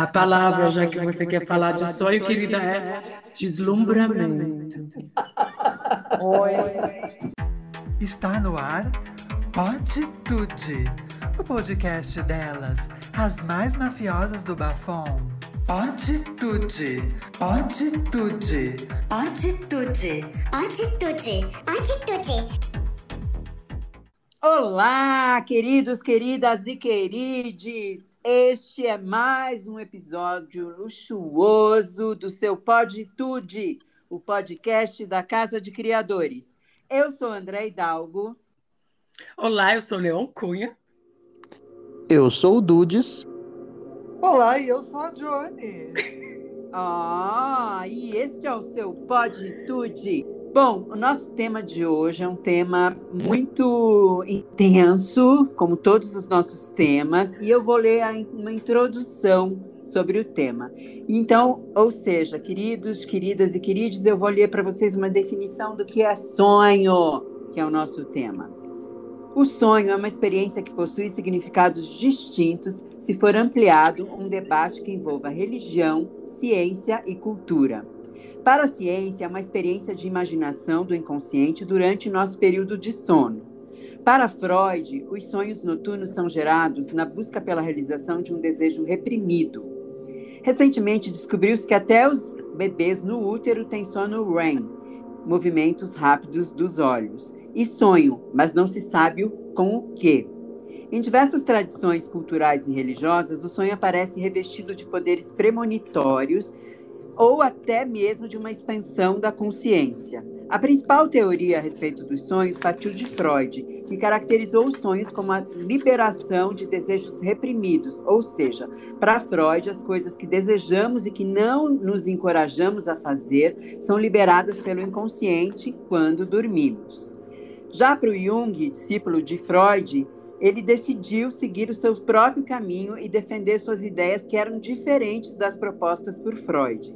A palavra, já que você quer falar de sonho, querida, é deslumbramento. Oi. Está no ar Pode Tude, o podcast delas, as mais mafiosas do Bafom. Pode Tude, Pode Tude, Pode tudo, pode tudo, pode tudo. Olá, queridos, queridas e querides. Este é mais um episódio luxuoso do seu Pode Tude, o podcast da Casa de Criadores. Eu sou André Hidalgo. Olá, eu sou Leon Cunha. Eu sou o Dudes. Olá, e eu sou a Johnny. Ah, e este é o seu Pode Tude. Bom, o nosso tema de hoje é um tema muito intenso, como todos os nossos temas, e eu vou ler uma introdução sobre o tema. Então, ou seja, queridos, queridas e queridos, eu vou ler para vocês uma definição do que é sonho, que é o nosso tema. O sonho é uma experiência que possui significados distintos se for ampliado um debate que envolva religião, ciência e cultura. Para a ciência, é uma experiência de imaginação do inconsciente durante nosso período de sono. Para Freud, os sonhos noturnos são gerados na busca pela realização de um desejo reprimido. Recentemente descobriu-se que até os bebês no útero têm sono REM, movimentos rápidos dos olhos, e sonho, mas não se sabe com o que. Em diversas tradições culturais e religiosas, o sonho aparece revestido de poderes premonitórios ou até mesmo de uma expansão da consciência. A principal teoria a respeito dos sonhos partiu de Freud, que caracterizou os sonhos como a liberação de desejos reprimidos, ou seja, para Freud, as coisas que desejamos e que não nos encorajamos a fazer são liberadas pelo inconsciente quando dormimos. Já para o Jung, discípulo de Freud, ele decidiu seguir o seu próprio caminho e defender suas ideias que eram diferentes das propostas por Freud.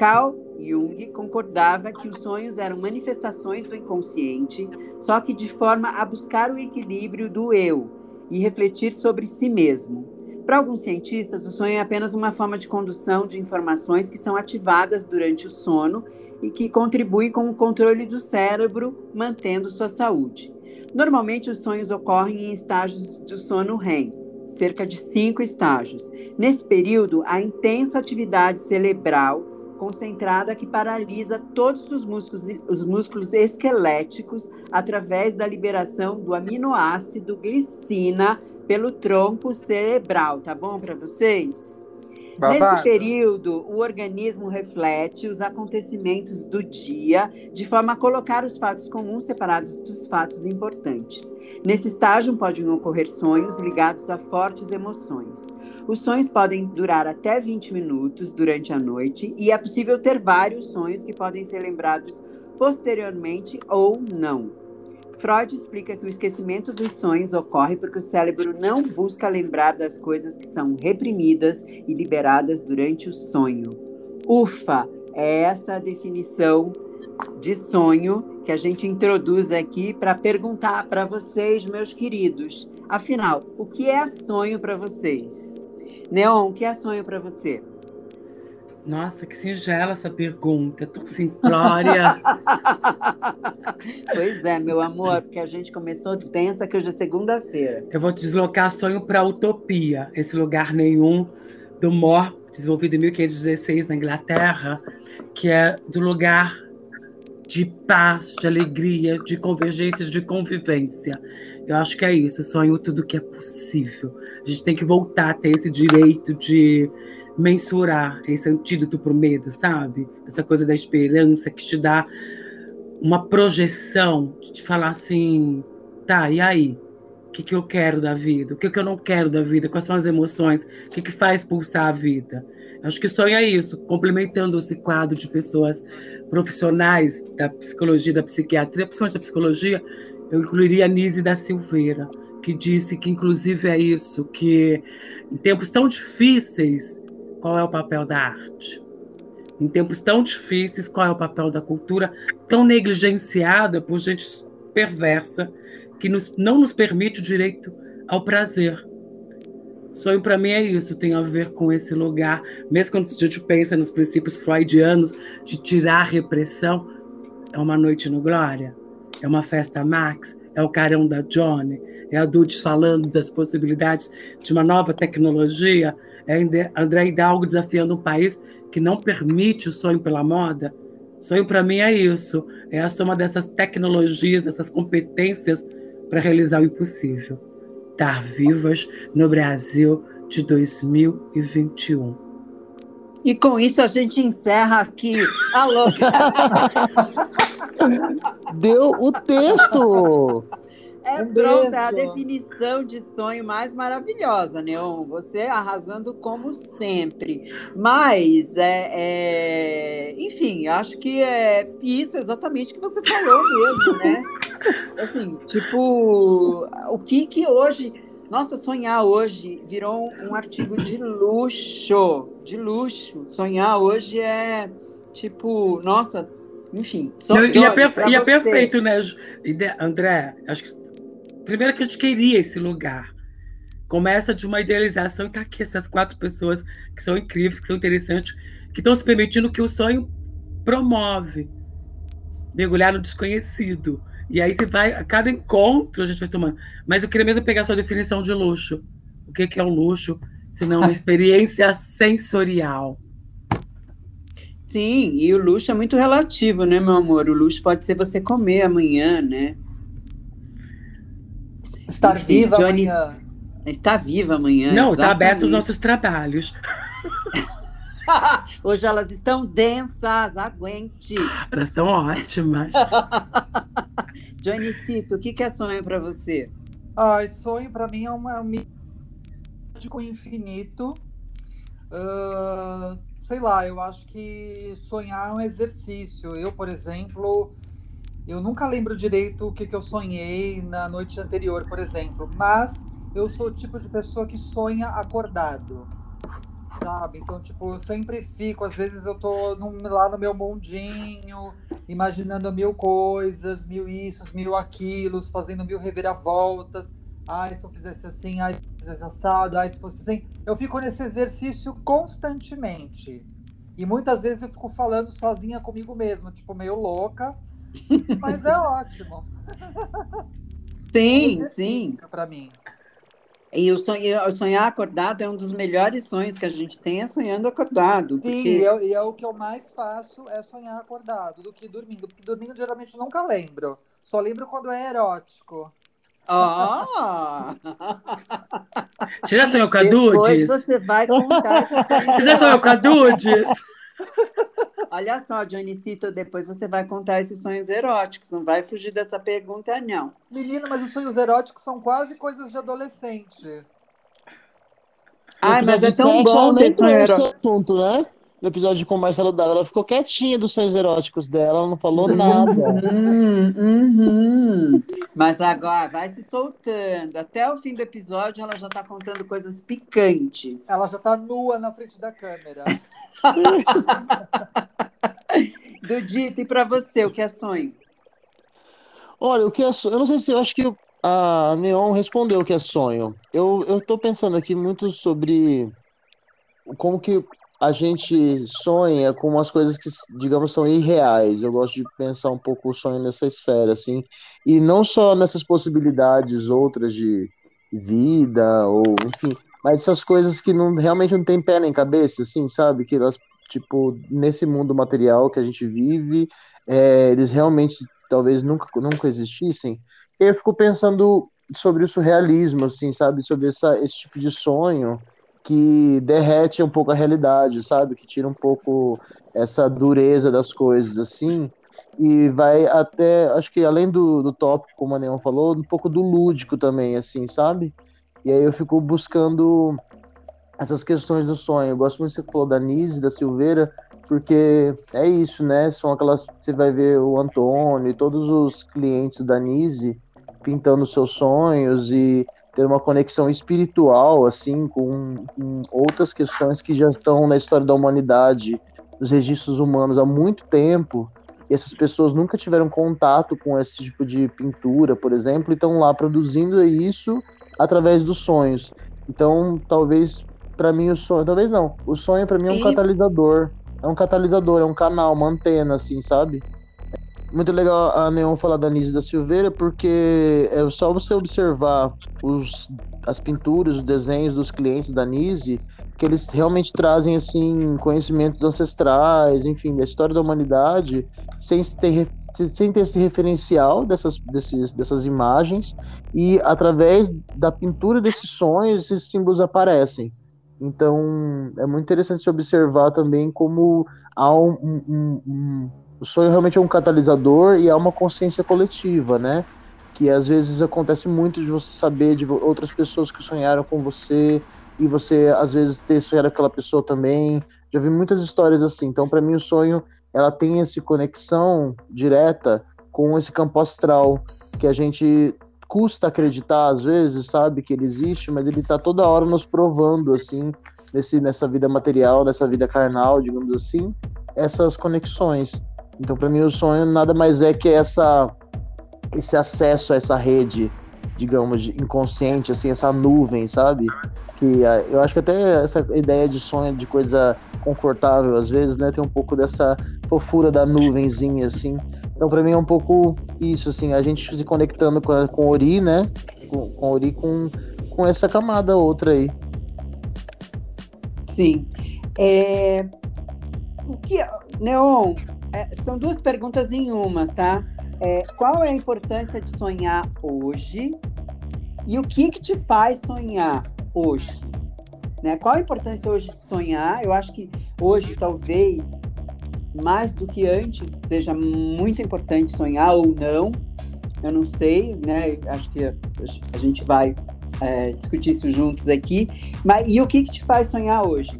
Carl Jung concordava que os sonhos eram manifestações do inconsciente, só que de forma a buscar o equilíbrio do eu e refletir sobre si mesmo. Para alguns cientistas, o sonho é apenas uma forma de condução de informações que são ativadas durante o sono e que contribui com o controle do cérebro, mantendo sua saúde. Normalmente, os sonhos ocorrem em estágios do sono REM, cerca de cinco estágios. Nesse período, a intensa atividade cerebral concentrada que paralisa todos os músculos, os músculos esqueléticos através da liberação do aminoácido glicina pelo tronco cerebral, tá bom para vocês? Nesse Babado. período, o organismo reflete os acontecimentos do dia de forma a colocar os fatos comuns separados dos fatos importantes. Nesse estágio, podem ocorrer sonhos ligados a fortes emoções. Os sonhos podem durar até 20 minutos durante a noite e é possível ter vários sonhos que podem ser lembrados posteriormente ou não. Freud explica que o esquecimento dos sonhos ocorre porque o cérebro não busca lembrar das coisas que são reprimidas e liberadas durante o sonho. Ufa, é essa a definição de sonho que a gente introduz aqui para perguntar para vocês, meus queridos. Afinal, o que é sonho para vocês? Neon, o que é sonho para você? Nossa, que singela essa pergunta, tão simplória. pois é, meu amor, porque a gente começou tensa que hoje é segunda-feira. Eu vou deslocar sonho para utopia, esse lugar nenhum do Mor, desenvolvido em 1516 na Inglaterra, que é do lugar de paz, de alegria, de convergência, de convivência. Eu acho que é isso, sonho tudo que é possível. A gente tem que voltar a ter esse direito de mensurar esse antídoto para o medo, sabe? Essa coisa da esperança que te dá uma projeção de te falar assim, tá, e aí? O que, que eu quero da vida? O que, que eu não quero da vida? Quais são as emoções? O que, que faz pulsar a vida? Acho que sonho é isso, complementando esse quadro de pessoas profissionais da psicologia, da psiquiatria, principalmente da psicologia, eu incluiria a Nise da Silveira, que disse que, inclusive, é isso, que em tempos tão difíceis, qual é o papel da arte? Em tempos tão difíceis, qual é o papel da cultura tão negligenciada por gente perversa que nos, não nos permite o direito ao prazer? Sonho para mim é isso, tem a ver com esse lugar, mesmo quando a gente pensa nos princípios freudianos de tirar a repressão, é uma noite no Glória, é uma festa Max, é o carão da Johnny, é adultos falando das possibilidades de uma nova tecnologia, é André Hidalgo desafiando um país que não permite o sonho pela moda. Sonho para mim é isso, é a soma dessas tecnologias, dessas competências para realizar o impossível. Estar vivas no Brasil de 2021. E com isso a gente encerra aqui. Alô! Deu o texto! É um pronto, é a definição de sonho mais maravilhosa, Neon. Você arrasando como sempre. Mas, é, é, enfim, acho que é isso exatamente que você falou mesmo, né? Assim, tipo, o que que hoje. Nossa, sonhar hoje virou um artigo de luxo, de luxo. Sonhar hoje é tipo, nossa, enfim. Só e, é, perfe e é perfeito, né, André? Acho que Primeiro que a gente queria esse lugar. Começa de uma idealização e tá aqui essas quatro pessoas que são incríveis, que são interessantes, que estão se permitindo que o sonho promove. Mergulhar no desconhecido. E aí você vai, a cada encontro a gente vai tomando. Mas eu queria mesmo pegar a sua definição de luxo. O que é o luxo? Se não uma experiência sensorial. Sim, e o luxo é muito relativo, né, meu amor? O luxo pode ser você comer amanhã, né? Estar Enfim, viva Johnny... amanhã. Está viva amanhã. Não, está aberto os nossos trabalhos. Hoje elas estão densas, aguente. Elas estão ótimas. Johnny Cito, o que, que é sonho para você? Ai, sonho para mim é uma com o infinito. Uh, sei lá, eu acho que sonhar é um exercício. Eu, por exemplo, eu nunca lembro direito o que, que eu sonhei na noite anterior, por exemplo, mas eu sou o tipo de pessoa que sonha acordado. Sabe? Então, tipo, eu sempre fico, às vezes eu tô no, lá no meu mundinho, imaginando mil coisas, mil isso, mil aquilos, fazendo mil reviravoltas. Ai, se eu fizesse assim, ai, se eu fizesse assado, ai, se fosse assim. Eu fico nesse exercício constantemente. E muitas vezes eu fico falando sozinha comigo mesma, tipo, meio louca, mas é ótimo. Sim, é sim. Para mim. E o, sonho, sonhar acordado é um dos melhores sonhos que a gente tem, é sonhando acordado. Sim, porque... e, é, e é o que eu mais faço, é sonhar acordado, do que dormindo. Porque dormindo geralmente eu nunca lembro. Só lembro quando é erótico. Oh! Você já sonhou com a Dudes? Depois você vai contar Você já sonhou com a Dudes? Olha só, Dionisito, depois você vai contar esses sonhos eróticos. Não vai fugir dessa pergunta, não. Menina, mas os sonhos eróticos são quase coisas de adolescente. Ai, mas é tão bom ter sonho erótico. assunto, né? No episódio com Marcelo Dalla, ela ficou quietinha dos sonhos eróticos dela, ela não falou nada. Uhum, uhum. Mas agora vai se soltando. Até o fim do episódio, ela já está contando coisas picantes. Ela já está nua na frente da câmera. Dudito, e para você, o que é sonho? Olha, o que é sonho? Eu não sei se eu acho que a Neon respondeu o que é sonho. Eu, eu tô pensando aqui muito sobre como que a gente sonha com umas coisas que, digamos, são irreais. Eu gosto de pensar um pouco o sonho nessa esfera, assim, e não só nessas possibilidades outras de vida, ou enfim, mas essas coisas que não, realmente não tem pé nem cabeça, assim, sabe? Que elas, tipo, nesse mundo material que a gente vive, é, eles realmente talvez nunca, nunca existissem. Eu fico pensando sobre o surrealismo, assim, sabe? Sobre essa, esse tipo de sonho que derrete um pouco a realidade, sabe? Que tira um pouco essa dureza das coisas, assim, e vai até, acho que além do, do tópico, como a Neon falou, um pouco do lúdico também, assim, sabe? E aí eu fico buscando essas questões do sonho. Eu gosto muito que você falou da Nise, da Silveira, porque é isso, né? São aquelas. Você vai ver o Antônio e todos os clientes da Nise pintando seus sonhos e ter uma conexão espiritual, assim, com, com, outras questões que já estão na história da humanidade, nos registros humanos há muito tempo, e essas pessoas nunca tiveram contato com esse tipo de pintura, por exemplo, e estão lá produzindo isso através dos sonhos. Então, talvez para mim o sonho, talvez não. O sonho para mim é um E- catalisador. É um catalisador, é um canal, uma antena, assim, sabe? Muito legal a Neon falar da Nise da Silveira, porque é só você observar os, as pinturas, os desenhos dos clientes da Nise, que eles realmente trazem, assim, conhecimentos ancestrais, enfim, da história da humanidade, sem ter, sem ter esse referencial dessas, desses, dessas imagens, e através da pintura desses sonhos, esses símbolos aparecem. Então, é muito interessante se observar também como há um- um- um- o sonho realmente é um catalisador e há uma consciência coletiva, né? Que às vezes acontece muito de você saber de outras pessoas que sonharam com você e você às vezes ter sonhado com aquela pessoa também. Já vi muitas histórias assim. Então, para mim, o sonho ela tem essa conexão direta com esse campo astral que a gente custa acreditar às vezes, sabe, que ele existe, mas ele tá toda hora nos provando assim, nesse, nessa vida material, nessa vida carnal, digamos assim, essas conexões. Então, para mim, o sonho nada mais é que essa esse acesso a essa rede, digamos, inconsciente, assim, essa nuvem, sabe? Que ah, eu acho que até essa ideia de sonho de coisa confortável, às vezes, né, tem um pouco dessa fofura da nuvenzinha, assim. Então, para mim, é um pouco isso, assim, a gente se conectando com, a, com Ori, né? Com, com Ori, com, com essa camada outra aí. Sim. É, o que, Neon, é, são duas perguntas em uma, tá? É, qual é a importância de sonhar hoje? E o que, que te faz sonhar hoje? Né? Qual a importância hoje de sonhar? Eu acho que hoje, talvez, mais do que antes, seja muito importante sonhar ou não. Eu não sei, né? Acho que a, gente vai é, discutir isso juntos aqui. Mas e o que, que te faz sonhar hoje?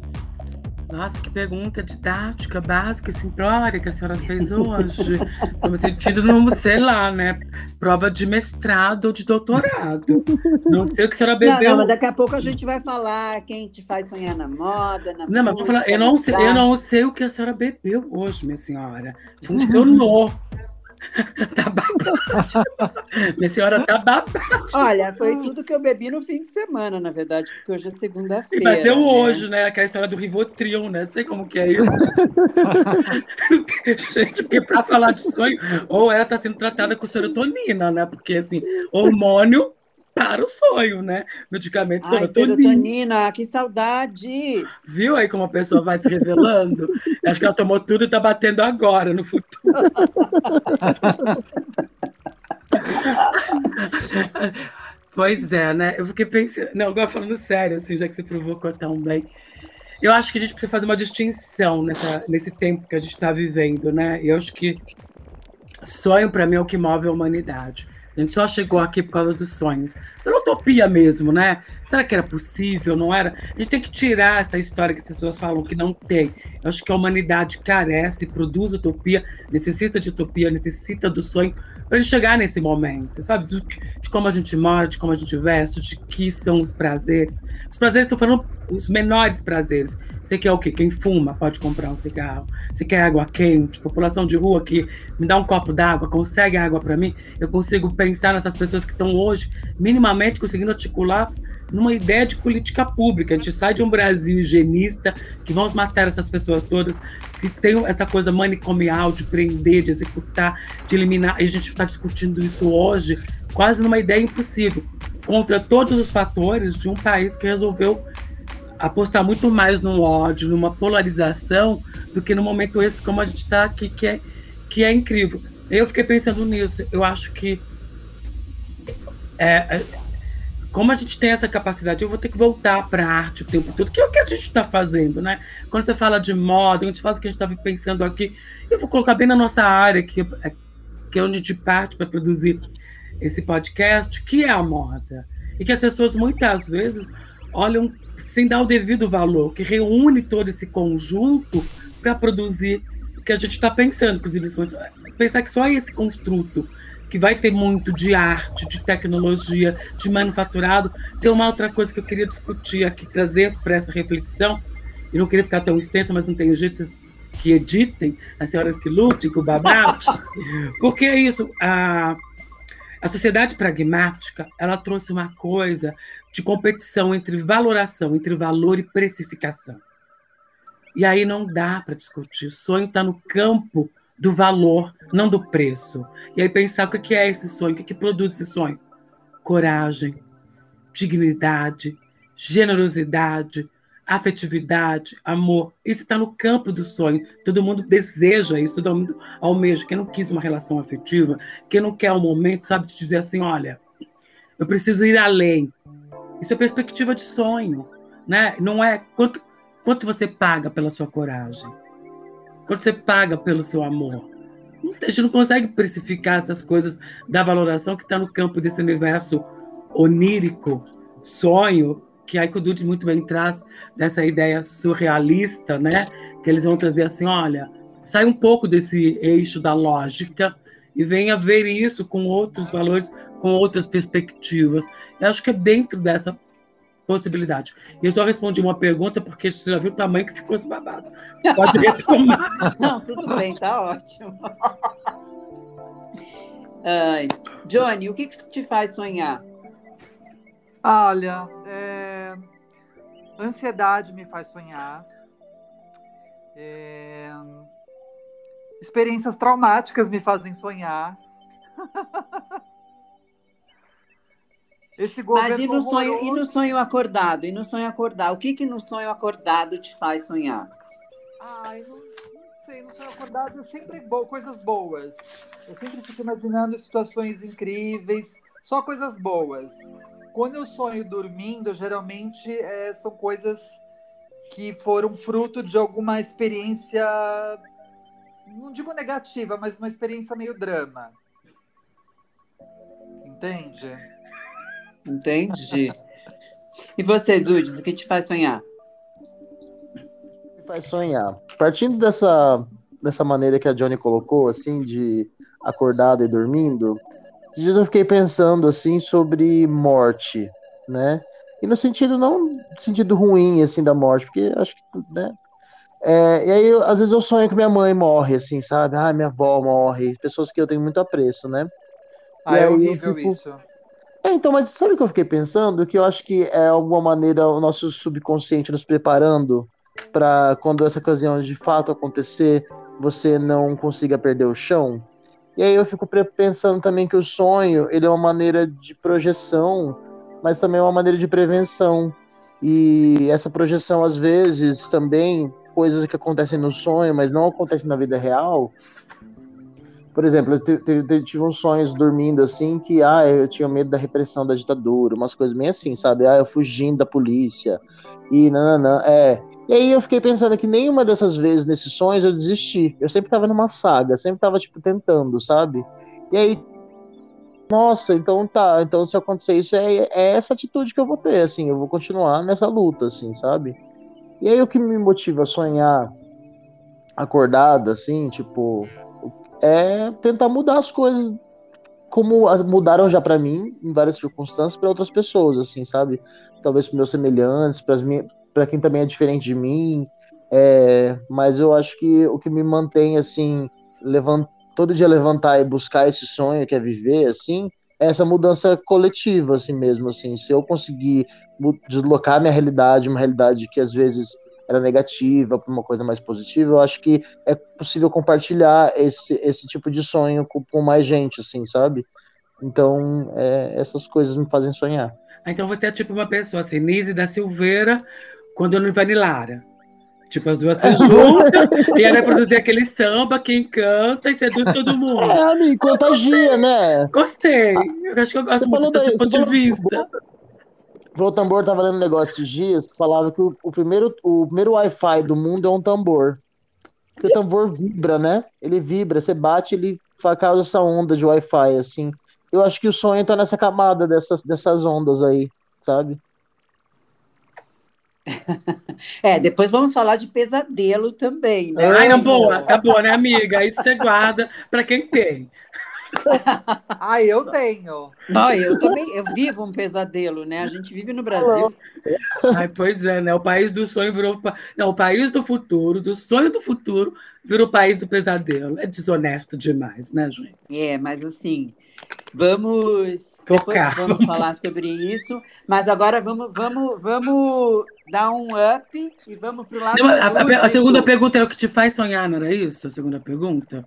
Nossa, que pergunta didática, básica, simplória que a senhora fez hoje. Tô me sentindo num, sei lá, né? Prova de mestrado ou de doutorado. Não sei o que a senhora Não, bebeu. não, mas daqui a pouco a gente vai falar quem te faz sonhar na moda, na Não, mas vou falar, eu não, sei, eu não sei o que a senhora bebeu hoje, minha senhora. Funcionou. tá babado. Minha senhora tá babada. Olha, foi tudo que eu bebi no fim de semana, na verdade, porque hoje é E segunda-feira. bateu né? hoje, né? Aquela história do Rivotril, né? Sei como que é isso. Gente, porque pra falar de sonho, ou ela tá sendo tratada com serotonina, né? Porque, assim, hormônio para o sonho, né? Medicamento Ai, serotonina. serotonina, que saudade! Viu aí como a pessoa vai se revelando? Acho que ela tomou tudo e tá batendo agora, no futuro. Pois é, né? Eu fiquei pensando. Não, agora falando sério, assim, já que você provocou tão bem. Eu acho que a gente precisa fazer uma distinção nessa, nesse tempo que a gente está vivendo, né? Eu acho que sonho, para mim, é o que move a humanidade. A gente só chegou aqui por causa dos sonhos. Pela utopia mesmo, né? Será que era possível? Não era? A gente tem que tirar essa história que as pessoas falam que não tem. Eu acho que a humanidade carece, produz utopia, necessita de utopia, necessita do sonho para ele chegar nesse momento, sabe? De, de como a gente mora, de como a gente veste, de que são os prazeres. Os prazeres, estou falando os menores prazeres. Você quer o quê? Quem fuma pode comprar um cigarro. Você quer água quente? População de rua que me dá um copo d'água, consegue água para mim? Eu consigo pensar nessas pessoas que estão hoje minimamente conseguindo articular numa ideia de política pública. A gente sai de um Brasil higienista, que vamos matar essas pessoas todas, que tem essa coisa manicomial de prender, de executar, de eliminar. E a gente está discutindo isso hoje, quase numa ideia impossível, contra todos os fatores de um país que resolveu apostar muito mais no ódio, numa polarização, do que no momento esse como a gente está aqui, que é, que é incrível. Eu fiquei pensando nisso. Eu acho que é, é, como a gente tem essa capacidade, eu vou ter que voltar para a arte o tempo todo, que é o que a gente está fazendo, né? Quando você fala de moda, a gente fala do que a gente estava pensando aqui, eu vou colocar bem na nossa área, que, é, que é onde a gente parte para produzir esse podcast, que é a moda. E que as pessoas muitas vezes olham sem dar o devido valor, que reúne todo esse conjunto para produzir o que a gente está pensando, inclusive, pensar que só esse construto que vai ter muito de arte, de tecnologia, de manufaturado. Tem uma outra coisa que eu queria discutir aqui, trazer para essa reflexão, e não queria ficar tão extensa, mas não tem jeito, vocês que editem, as senhoras que lutem, com o babá, porque é isso, a, A sociedade pragmática, ela trouxe uma coisa de competição entre valoração, entre valor e precificação. E aí não dá para discutir. O sonho está no campo do valor, não do preço. E aí pensar o que é esse sonho, o que, produz esse sonho? Coragem, dignidade, generosidade, afetividade, amor. Isso está no campo do sonho. Todo mundo deseja isso, todo mundo almeja. Quem não quis uma relação afetiva, quem não quer um momento, sabe, de dizer assim: olha, eu preciso ir além. Isso é perspectiva de sonho. Né? Não é quanto, quanto você paga pela sua coragem quando você paga pelo seu amor. A gente não consegue precificar essas coisas da valoração que está no campo desse universo onírico, sonho, que a Icodud muito bem traz dessa ideia surrealista, né? Que eles vão trazer assim, olha, sai um pouco desse eixo da lógica e venha ver isso com outros valores, com outras perspectivas. Eu acho que é dentro dessa possibilidade. E eu só respondi uma pergunta porque você já viu o tamanho que ficou esse babado. Você pode retomar. Não, tudo bem, tá ótimo. Ai, Johnny, o que, que te faz sonhar? Olha, é... ansiedade me faz sonhar. É... Experiências traumáticas me fazem sonhar. Esse Mas e no, sonho, e no sonho acordado? E no sonho acordado? O que, que no sonho acordado te faz sonhar? Ai, não, não sei. No sonho acordado é sempre bo coisas boas. Eu sempre fico imaginando situações incríveis, só coisas boas. Quando eu sonho dormindo, geralmente é, são coisas que foram fruto de alguma experiência, não digo negativa, mas uma experiência meio drama. Entende? Entendi. E você, Dudes, o que te faz sonhar? Me faz sonhar. Partindo dessa, dessa maneira que a Johnny colocou, assim, de acordado e dormindo, eu fiquei pensando, assim, sobre morte, né? E no sentido, não no sentido ruim, assim, da morte, porque acho que, né? É, e aí, eu, às vezes eu sonho que minha mãe morre, assim, sabe? Ah, minha avó morre. Pessoas que eu tenho muito apreço, né? Ah, é horrível fico... isso. É, então, mas sabe o que eu fiquei pensando? Que eu acho que é alguma maneira o nosso subconsciente nos preparando para quando essa ocasião de fato acontecer, você não consiga perder o chão. E aí eu fico pensando também que o sonho, ele é uma maneira de projeção, mas também é uma maneira de prevenção. E essa projeção, às vezes, também, coisas que acontecem no sonho, mas não acontecem na vida real, por exemplo, eu tive uns sonhos dormindo assim que ah, eu tinha medo da repressão da ditadura, umas coisas bem assim, sabe? Ah, eu fugindo da polícia e não, é. E aí eu fiquei pensando que nenhuma dessas vezes nesses sonhos eu desisti. Eu sempre tava numa saga, sempre tava tipo tentando, sabe? E aí nossa, então tá, então se acontecer isso é, é essa atitude que eu vou ter, assim, eu vou continuar nessa luta, assim, sabe? E aí o que me motiva a sonhar acordado, assim, tipo, é tentar mudar as coisas como mudaram já para mim em várias circunstâncias para outras pessoas assim sabe? Talvez para meus semelhantes para para quem também é diferente de mim é, mas eu acho que o que me mantém assim levant, todo dia levantar e buscar esse sonho que é viver assim é essa mudança coletiva assim mesmo assim. Se eu conseguir deslocar minha realidade uma realidade que às vezes era negativa para uma coisa mais positiva, eu acho que é possível compartilhar esse, esse tipo de sonho com, com mais gente, assim, sabe? Então, é, essas coisas me fazem sonhar. Ah, então você é tipo uma pessoa assim, Nise da Silveira, quando eu não Vanilara. Tipo, as duas se juntam e ela vai produzir aquele samba que encanta e seduz todo mundo. É, me contagia, né? Gostei. Eu acho que eu gosto você muito desse ponto de vista. O tambor tava lendo um negócio esses dias que falava que o, o primeiro, o primeiro Wi-Fi do mundo é um tambor. Porque o tambor vibra, né? Ele vibra, você bate, ele causa essa onda de Wi-Fi, assim. Eu acho que o sonho tá nessa camada dessas, dessas ondas aí, sabe? É, depois vamos falar de pesadelo também, né? Ai, não, boa, tá boa, né, amiga? Isso você guarda para quem tem. Ah, eu tenho. Não, eu também, eu vivo um pesadelo, né? A gente vive no Brasil. Ai, pois é, né? O país do sonho virou. Não, o país do futuro, do sonho do futuro, virou o país do pesadelo. É desonesto demais, né, gente? É, mas assim, Vamos Focar. depois vamos falar sobre isso, mas agora vamos vamos vamos dar um up e vamos pro lado Não, a, a- a segunda pergunta é o que te faz sonhar, não era isso? A segunda pergunta?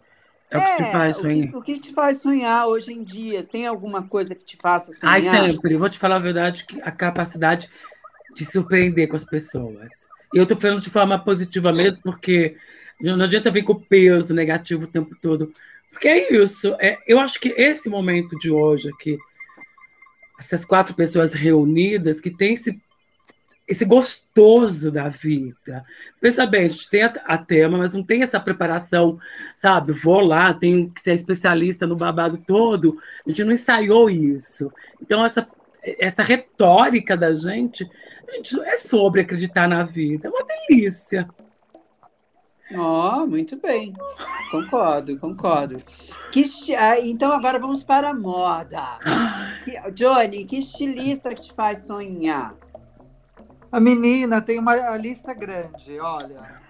É, o que te faz o sonhar. que, o que te faz sonhar hoje em dia? Tem alguma coisa que te faça sonhar? Ai, sempre. Vou te falar a verdade, que a capacidade de surpreender com as pessoas. E eu tô falando de forma positiva mesmo, porque não não adianta vir com peso negativo o tempo todo. Porque é isso. É, eu acho que esse momento de hoje aqui, essas quatro pessoas reunidas, que tem esse, esse gostoso da vida. Pensa bem, a gente tem a, a tema, mas não tem essa preparação, sabe? Vou lá, tenho que ser especialista no babado todo. A gente não ensaiou isso. Então, essa, essa retórica da gente, a gente é sobre acreditar na vida. É uma delícia. Ó, muito bem. Concordo, concordo. Que esti- ah, Então agora vamos para a moda. Que- Johnny, que estilista que te faz sonhar? A menina tem uma lista grande, olha.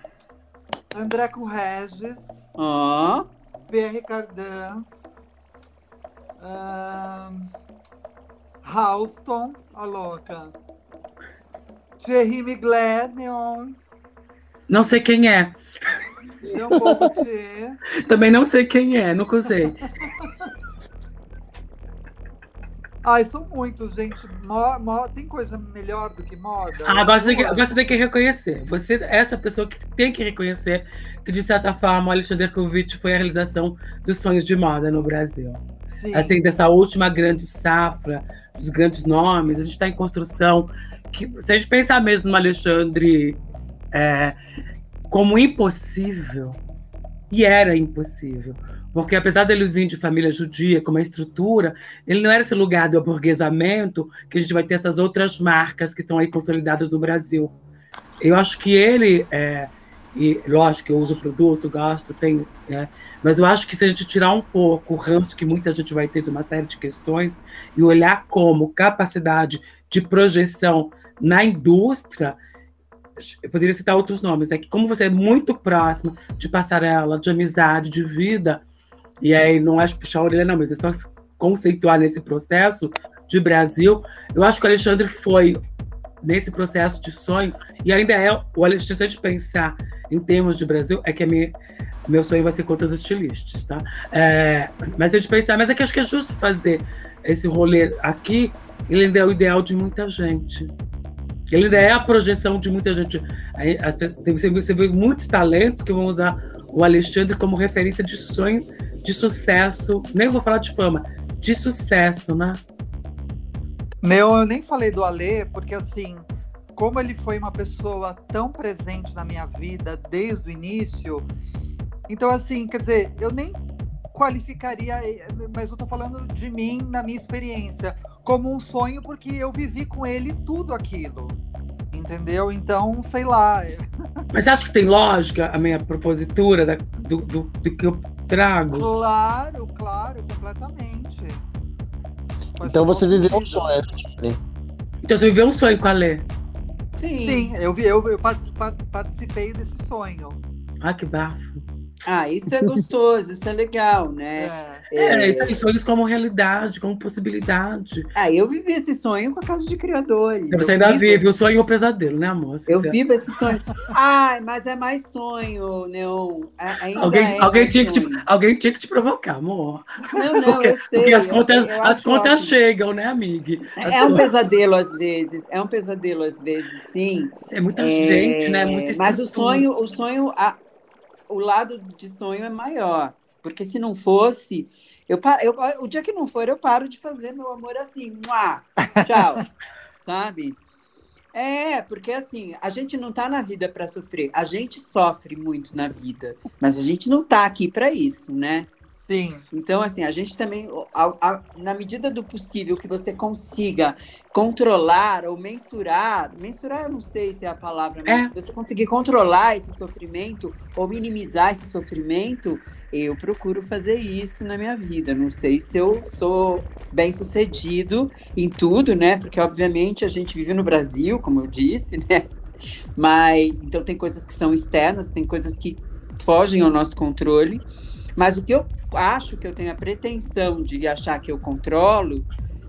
André Regis, Ó, Pierre Cardin, ahn, Halston, a louca. Thierry Mugler, Neon, Não sei quem é. Jean. Também não sei quem é, nunca usei. Ai, são muitos, gente. Mo- mo- Tem coisa melhor do que moda? Ah, agora, você tem que, agora você tem que reconhecer. Você é essa pessoa que tem que reconhecer que, de certa forma, o Alexander Kovic foi a realização dos sonhos de moda no Brasil. Sim. Assim, dessa última grande safra, dos grandes nomes, a gente está em construção. Que, se a gente pensar mesmo no Alexandre é, como impossível, e era impossível, porque apesar dele vir de família judia, com uma estrutura, ele não era esse lugar do aburguesamento que a gente vai ter essas outras marcas que estão aí consolidadas no Brasil. Eu acho que ele, é, e lógico eu uso o produto, gosto, tenho, é, mas eu acho que se a gente tirar um pouco o ranço que muita gente vai ter de uma série de questões e olhar como capacidade de projeção na indústria, eu poderia citar outros nomes, é que como você é muito próximo de passarela, de amizade, de vida, e aí não acho puxar a orelha, não, mas é só conceituar nesse processo de Brasil, eu acho que o Alexandre foi nesse processo de sonho, e ainda é o Alexandre, se pensar em termos de Brasil, é que a minha, meu sonho vai ser contra os estilistas, tá? É, mas se a gente pensar, mas é que acho que é justo fazer esse rolê aqui, ele ainda é o ideal de muita gente. Ele ainda é a projeção de muita gente. As pessoas, você vê muitos talentos que vão usar o Alexandre como referência de sonho, de sucesso. Nem vou falar de fama, de sucesso, né? Meu, eu nem falei do Alê, porque assim, como ele foi uma pessoa tão presente na minha vida desde o início, então assim, quer dizer, eu nem qualificaria, mas eu tô falando de mim na minha experiência, como um sonho, porque eu vivi com ele tudo aquilo. Entendeu? Então, sei lá. Mas você acha que tem lógica a minha propositura da- do, do, do que eu trago? Claro, claro, completamente. Faz Então você viveu um sonho, Tiffany. Então você viveu um sonho com a Lê. sim. Sim, eu, vi, eu, eu participei desse sonho. Ah, que bafo. Ah, isso é gostoso, isso é legal, né? É. É, isso aí, sonhos como realidade, como possibilidade. Ah, eu vivi esse sonho com a Casa de Criadores. Você Eu ainda vivo vive o sonho e o pesadelo, né, amor? Eu vivo esse sonho. Ai, mas é mais sonho, Neon. Ainda Alguém, é alguém, tinha que te, sonho. alguém tinha que te provocar, amor. Não, não, porque, eu sei. porque as eu- contas, eu as acho contas chegam, né, amiga? As É um pesadelo às vezes, é um pesadelo às vezes, sim. É muita É, gente, né? Muita mas o sonho, o sonho, a- o lado de sonho é maior, porque se não fosse, eu, eu, o dia que não for, eu paro de fazer meu amor assim, Mua, tchau, sabe? É, porque assim, a gente não tá na vida para sofrer, a gente sofre muito na vida, mas a gente não tá aqui para isso, né? Sim. Então, assim, a gente também, a- a- na medida do possível que você consiga controlar ou mensurar, mensurar eu não sei se é a palavra, mas É. se você conseguir controlar esse sofrimento ou minimizar esse sofrimento, eu procuro fazer isso na minha vida. Não sei se eu sou bem sucedido em tudo, né? Porque, obviamente, a gente vive no Brasil, como eu disse, né? Mas, então, tem coisas que são externas, tem coisas que fogem ao nosso controle. Mas o que eu acho que eu tenho a pretensão de achar que eu controlo,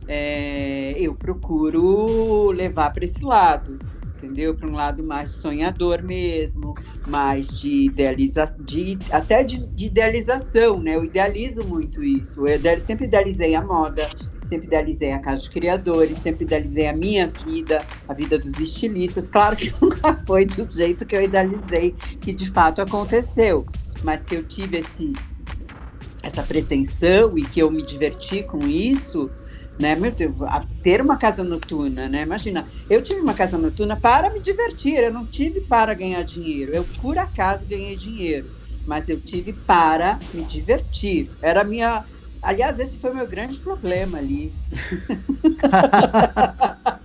é, eu procuro levar para esse lado entendeu? Para um lado mais sonhador mesmo, mais de idealização, de, até de, de, idealização, né? Eu idealizo muito isso. Eu sempre idealizei a moda, sempre idealizei a casa de criadores, sempre idealizei a minha vida, a vida dos estilistas. Claro que nunca foi do jeito que eu idealizei, que de fato aconteceu, mas que eu tive esse essa pretensão e que eu me diverti com isso, né? Meu Deus, ter uma casa noturna, né? Imagina, eu tive uma casa noturna para me divertir, eu não tive para ganhar dinheiro. Eu, por acaso, ganhei dinheiro, mas eu tive para me divertir. Era minha. Aliás, esse foi o meu grande problema ali.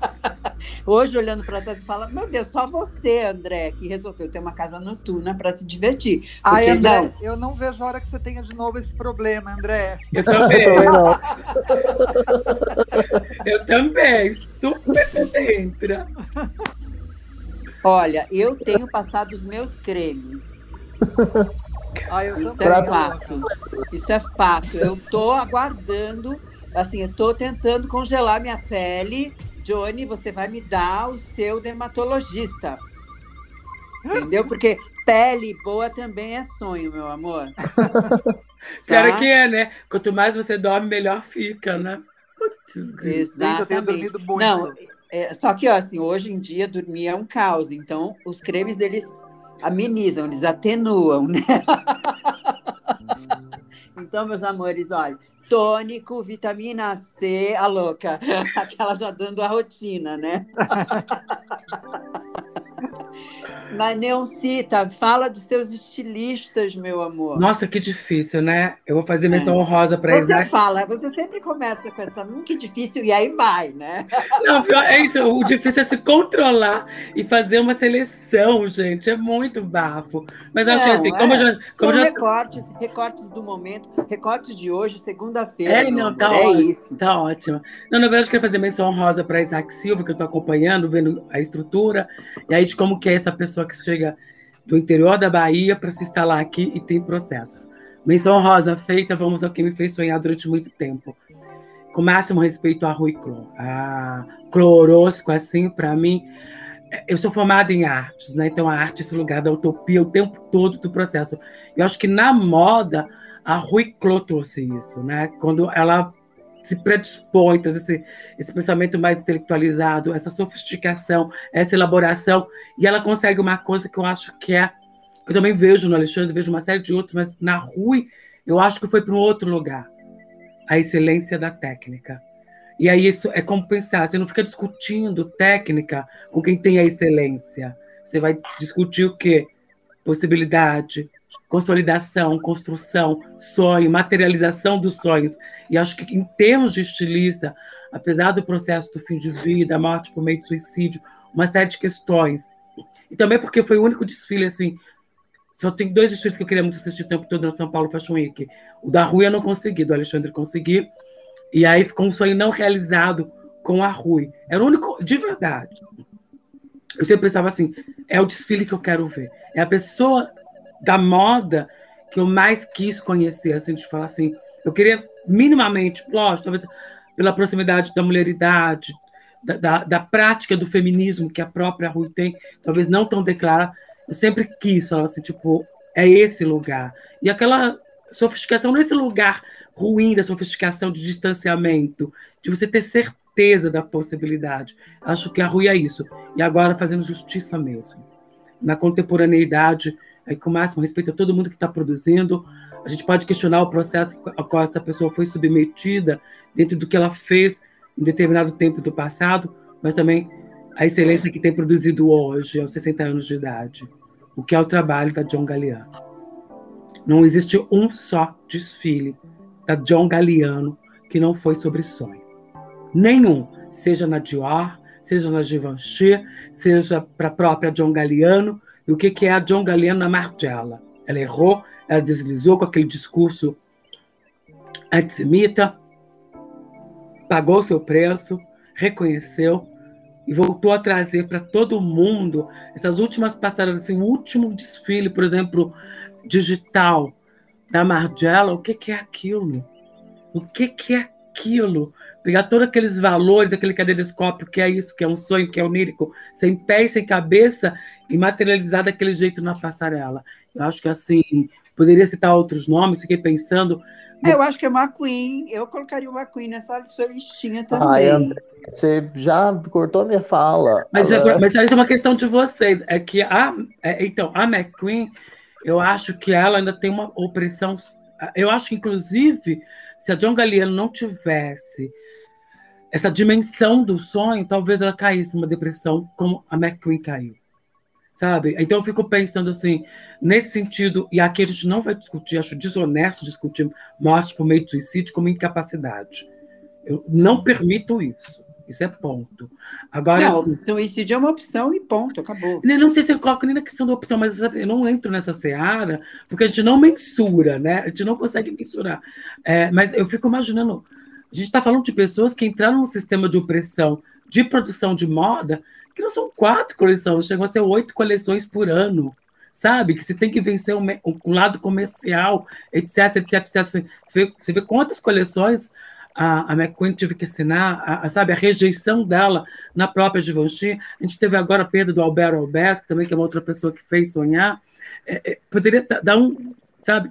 Hoje, olhando para trás, fala: Meu Deus, só você, André, que resolveu ter uma casa noturna para se divertir. Ai, André, não... eu não vejo a hora que você tenha de novo esse problema, André. Eu também. eu também, super dentro. Olha, eu tenho passado os meus cremes. Ah, Isso é fato. Isso é fato. Eu tô aguardando, assim, eu tô tentando congelar minha pele Johnny, você vai me dar o seu dermatologista. Entendeu? Porque pele boa também é sonho, meu amor. Cara tá? que é, né? Quanto mais você dorme, melhor fica, né? Putz, Exatamente. Não, é, só que ó, assim, hoje em dia dormir é um caos. Então, os cremes eles amenizam, eles atenuam, né? Então, meus amores, olha, tônico, vitamina C, a louca, aquela já dando a rotina, né? Mas Neoncita, fala dos seus estilistas, meu amor. Nossa, que difícil, né? Eu vou fazer menção é. honrosa para. Você fala, você sempre começa com essa, hum, que difícil, e aí vai, né? Não, é isso, o difícil é se controlar e fazer uma seleção, gente. É muito bafo. Mas eu acho assim, como é. já. Como já... recortes, recortes do momento, recortes de hoje, segunda-feira. É, não, tá é ótimo. Isso. Tá ótimo. Não, na verdade, eu quero fazer menção honrosa para Isaac Silva, que eu estou acompanhando, vendo a estrutura, e aí de como que é essa pessoa que chega do interior da Bahia para se instalar aqui e tem processos. Menção rosa feita, vamos ao que me fez sonhar durante muito tempo. Com máximo respeito a Rui Clor. A Clorosco, assim, para mim, eu sou formada em artes, né? Então a arte, esse lugar da utopia o tempo todo do processo. Eu acho que na moda, a Rui Clor trouxe isso, né? Quando ela se predispõe, então, esse, esse pensamento mais intelectualizado, essa sofisticação, essa elaboração, e ela consegue uma coisa que eu acho que é, eu também vejo no Alexandre, vejo uma série de outros, mas na Rui, eu acho que foi para um outro lugar, a excelência da técnica. E aí isso é como pensar, você não fica discutindo técnica com quem tem a excelência. Você vai discutir o quê? Possibilidade, consolidação, construção, sonho, materialização dos sonhos. E acho que, em termos de estilista, apesar do processo do fim de vida, morte por meio de suicídio, uma série de questões. E também porque foi o único desfile, assim. Só tem dois desfiles que eu queria muito assistir o tempo todo na São Paulo Fashion Week. O da Rui eu não consegui, do Alexandre consegui. E aí ficou um sonho não realizado com a Rui. Era o único, de verdade. Eu sempre pensava assim: é o desfile que eu quero ver. É a pessoa da moda que eu mais quis conhecer, assim, de falar assim, eu queria minimamente, lógico, talvez pela proximidade da mulheridade, da, da, da, prática do feminismo que a própria Rui tem, talvez não tão declarada, eu sempre quis falar assim, tipo, é esse lugar. E aquela sofisticação nesse lugar ruim da sofisticação de distanciamento, de você ter certeza da possibilidade. Acho que a Rui é isso. E agora fazendo justiça mesmo. Na contemporaneidade, aí, com o máximo respeito a todo mundo que está produzindo. A gente pode questionar o processo a qual essa pessoa foi submetida, dentro do que ela fez em determinado tempo do passado, mas também a excelência que tem produzido hoje, aos 60 anos de idade, o que é o trabalho da John Galliano. Não existe um só desfile da John Galliano que não foi sobre sonho. Nenhum, seja na Dior, seja na Givenchy, seja para a própria John Galliano, e o que, é a John Galliano na Margiela? Ela errou, ela deslizou com aquele discurso antissemita, pagou seu preço, reconheceu e voltou a trazer para todo mundo essas últimas passadas, assim, o último desfile, por exemplo, digital da Margiela, o que, é aquilo? O que é aquilo? Pegar todos aqueles valores, aquele caleidoscópio, que é isso, que é um sonho, que é onírico, sem pé e sem cabeça, e materializar daquele jeito na passarela. Eu acho que assim, poderia citar outros nomes, fiquei pensando. Eu acho que é uma Queen, eu colocaria uma Queen nessa sua listinha também. Ai, André, você já cortou minha fala. Mas, Ela- mas isso é uma questão de vocês. É que a, é, então, a McQueen, eu acho que ela ainda tem uma opressão. Eu acho que, inclusive, se a John Galliano não tivesse essa dimensão do sonho, talvez ela caísse numa depressão como a McQueen caiu. Sabe? Então eu fico pensando assim, nesse sentido, e aqui a gente não vai discutir, acho desonesto discutir morte por meio de suicídio como incapacidade. Eu não permito isso. Isso é ponto. Agora, Não, assim, suicídio é uma opção e ponto, acabou. eu não sei se eu coloco nem na questão da opção, mas eu não entro nessa seara, porque a gente não mensura, né? A gente não consegue mensurar. É, mas eu fico imaginando, a gente está falando de pessoas que entraram num sistema de opressão de produção de moda, que não são quatro coleções, chegam a ser oito coleções por ano, sabe? Que você tem que vencer um, me- um lado comercial, etc, etc, etc. Você vê, você vê quantas coleções a, a McQueen teve que assinar, a, a, sabe, a rejeição dela na própria Givenchy. A gente teve agora a perda do Alberto Albers, também que é uma outra pessoa que fez sonhar. É, é, poderia dar um, sabe,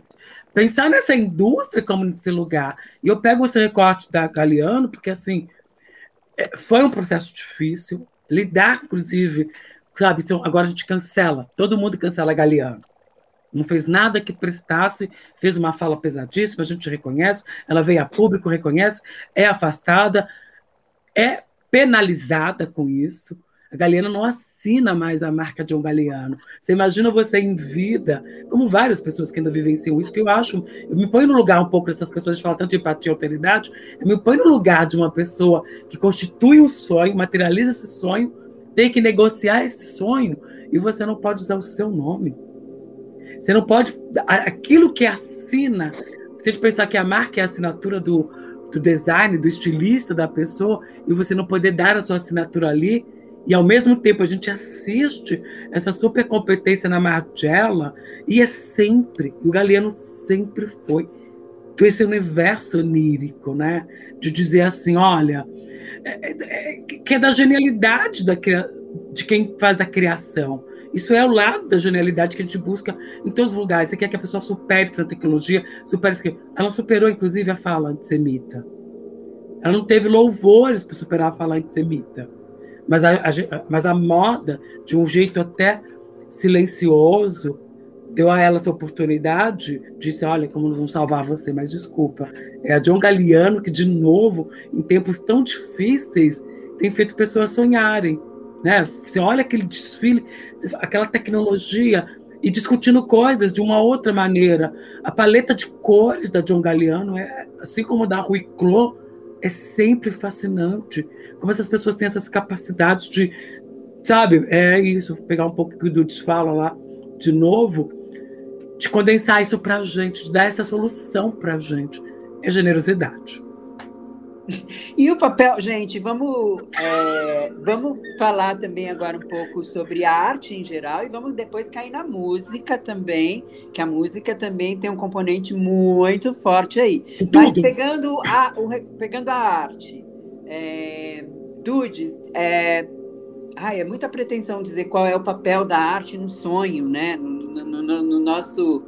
pensar nessa indústria como nesse lugar. E eu pego esse recorte da Galeano, porque assim, é, foi um processo difícil, lidar, inclusive, sabe, então, agora a gente cancela, todo mundo cancela a Galeano. Não fez nada que prestasse, fez uma fala pesadíssima, a gente reconhece, ela veio a público, reconhece, é afastada, é penalizada com isso. A Galeano não assina mais a marca de um Galeano. Você imagina você em vida, como várias pessoas que ainda vivenciam isso, que eu acho, eu me ponho no lugar um pouco dessas pessoas que falam tanto de empatia e alteridade, eu me ponho no lugar de uma pessoa que constitui um sonho, materializa esse sonho, tem que negociar esse sonho, e você não pode usar o seu nome. Você não pode. Aquilo que assina, se a gente pensar que a marca é a assinatura do, do design, do estilista da pessoa, e você não poder dar a sua assinatura ali, e ao mesmo tempo a gente assiste essa super competência na Margiela, e é sempre, o Galeano sempre foi, esse universo onírico, né? De dizer assim: olha, é, é, que é da genialidade da, de quem faz a criação. Isso é o lado da genialidade que a gente busca em todos os lugares. Você quer que a pessoa supere essa tecnologia, supere isso. Ela superou, inclusive, a fala antissemita. Ela não teve louvores para superar a fala antissemita. Mas a, a, mas a moda, de um jeito até silencioso, deu a ela essa oportunidade, disse, olha, como nós vamos salvar você, mas desculpa. É a John Galliano que, de novo, em tempos tão difíceis, tem feito pessoas sonharem. Né? Você olha aquele desfile, aquela tecnologia, e discutindo coisas de uma outra maneira. A paleta de cores da John Galliano, é, assim como da Rui Clos, é sempre fascinante. Como essas pessoas têm essas capacidades de, sabe, é isso, vou pegar um pouco o que o Dudes fala lá de novo, de condensar isso para a gente, de dar essa solução para a gente. É generosidade. E o papel, gente, vamos, é, vamos falar também agora um pouco sobre a arte em geral e vamos depois cair na música também, que a música também tem um componente muito forte aí. Mas Tudo. pegando a, o pegando a arte, é, Dudes, é, ai, é muita pretensão dizer qual é o papel da arte no sonho, né? No, no- no- no nosso.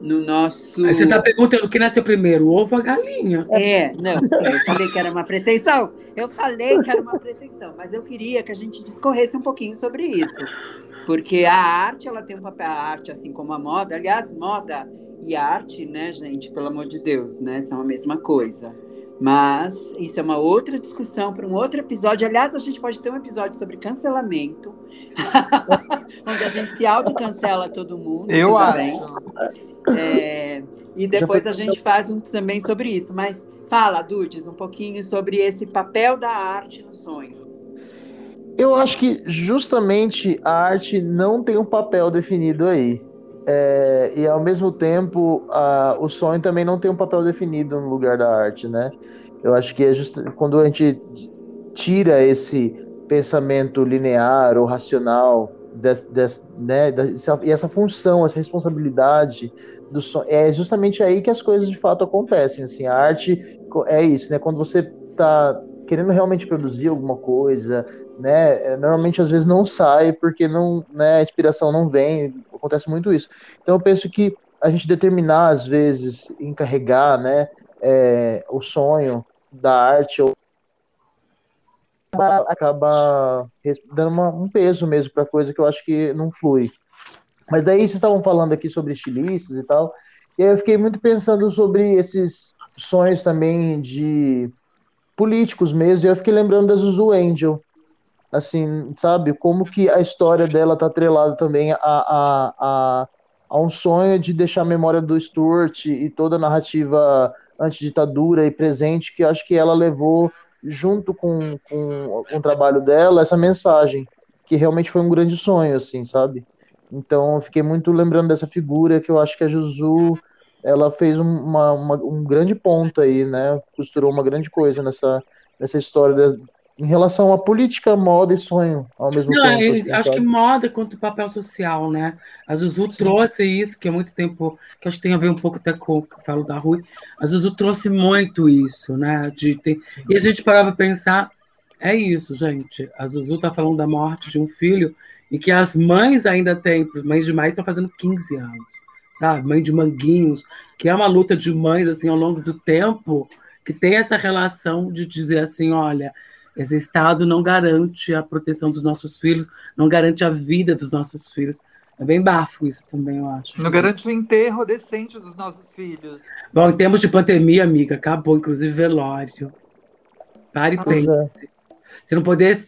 No nosso. Aí você está perguntando o que nasceu primeiro, o ovo ou a galinha? É, não, sim, eu falei que era uma pretensão. Eu falei que era uma pretensão, mas eu queria que a gente discorresse um pouquinho sobre isso. Porque a arte, ela tem um papel, a arte, assim como a moda. Aliás, moda e arte, né, gente, pelo amor de Deus, né, são a mesma coisa. Mas isso é uma outra discussão para um outro episódio. Aliás, a gente pode ter um episódio sobre cancelamento, onde a gente se autocancela todo mundo. Eu tudo acho. bem. É, e depois a gente faz um também sobre isso. Mas fala, Dudes, um pouquinho sobre esse papel da arte no sonho. Eu acho que justamente a arte não tem um papel definido aí. É, e ao mesmo tempo, a- o sonho também não tem um papel definido no lugar da arte, né? Eu acho que é just, quando a gente tira esse pensamento linear ou racional des, des, né, e essa função, essa responsabilidade do sonho, é justamente aí que as coisas de fato acontecem. Assim, a arte é isso, né? Quando você está querendo realmente produzir alguma coisa, né? É, normalmente às vezes não sai porque não, né? A inspiração não vem. Acontece muito isso. Então eu penso que a gente determinar às vezes, encarregar, né? É, o sonho da arte ou acaba dando uma, um peso mesmo para coisa que eu acho que não flui. Mas daí vocês estavam falando aqui sobre estilistas e tal, e aí eu fiquei muito pensando sobre esses sonhos também de políticos mesmo, e eu fiquei lembrando da Zuzu Angel, assim, sabe, como que a história dela tá atrelada também a, a, a, a um sonho de deixar a memória do Stuart e toda a narrativa antiditadura e presente, que acho que ela levou junto com, com, com o trabalho dela, essa mensagem, que realmente foi um grande sonho, assim, sabe? Então, eu fiquei muito lembrando dessa figura que eu acho que a Juju, ela fez uma, uma, um grande ponto aí, né? Costurou uma grande coisa nessa, nessa história de, em relação à política, moda e sonho ao mesmo Não, tempo. assim, acho sabe? que moda quanto papel social, né? A Zuzu Sim. trouxe isso, que há muito tempo, que acho que tem a ver um pouco até com o que eu falo da Rui. A Zuzu trouxe muito isso, né? De ter... E a gente parava para pensar, é isso, gente. A Zuzu tá falando da morte de um filho e que as mães ainda têm, mães de mais estão fazendo 15 anos, sabe? Mãe de manguinhos, que é uma luta de mães, assim, ao longo do tempo, que tem essa relação de dizer assim, olha, esse Estado não garante a proteção dos nossos filhos, não garante a vida dos nossos filhos. É bem bafo isso também, eu acho. Não garante o enterro decente dos nossos filhos. Bom, em termos de pandemia, amiga, acabou, inclusive, velório. Pare e pense. é. Você não poder,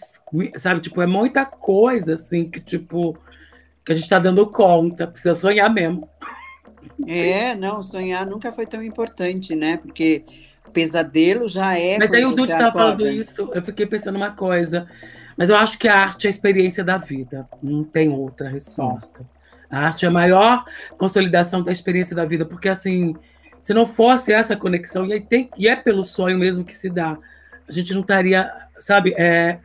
sabe, tipo, é muita coisa, assim, que, tipo, que a gente tá dando conta, precisa sonhar mesmo. É, não, sonhar nunca foi tão importante, né? Porque pesadelo já é. Mas aí o Dude estava falando isso, eu fiquei pensando uma coisa. Mas eu acho que a arte é a experiência da vida, não tem outra resposta. A arte é a maior consolidação da experiência da vida, porque assim, se não fosse essa conexão, e, tem, e é pelo sonho mesmo que se dá, a gente não estaria, sabe, é,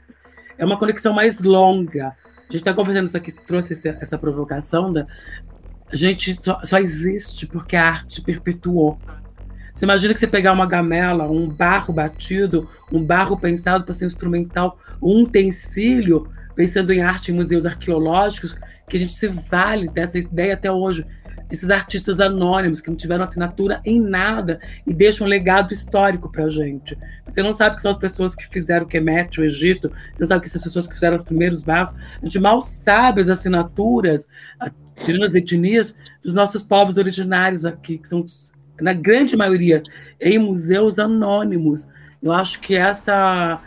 é uma conexão mais longa. A gente está conversando isso aqui, trouxe esse- essa provocação da. A gente só, só existe porque a arte perpetuou. Você imagina que você pegar uma gamela, um barro batido, um barro pensado para ser instrumental, um utensílio, pensando em arte em museus arqueológicos, que a gente se vale dessa ideia até hoje. Esses artistas anônimos que não tiveram assinatura em nada e deixam um legado histórico para a gente. Você não sabe que são as pessoas que fizeram o Kemet, o Egito, você não sabe que são as pessoas que fizeram os primeiros barros. A gente mal sabe as assinaturas, tirando as etnias, dos nossos povos originários aqui, que são na grande maioria, em museus anônimos. Eu acho que essa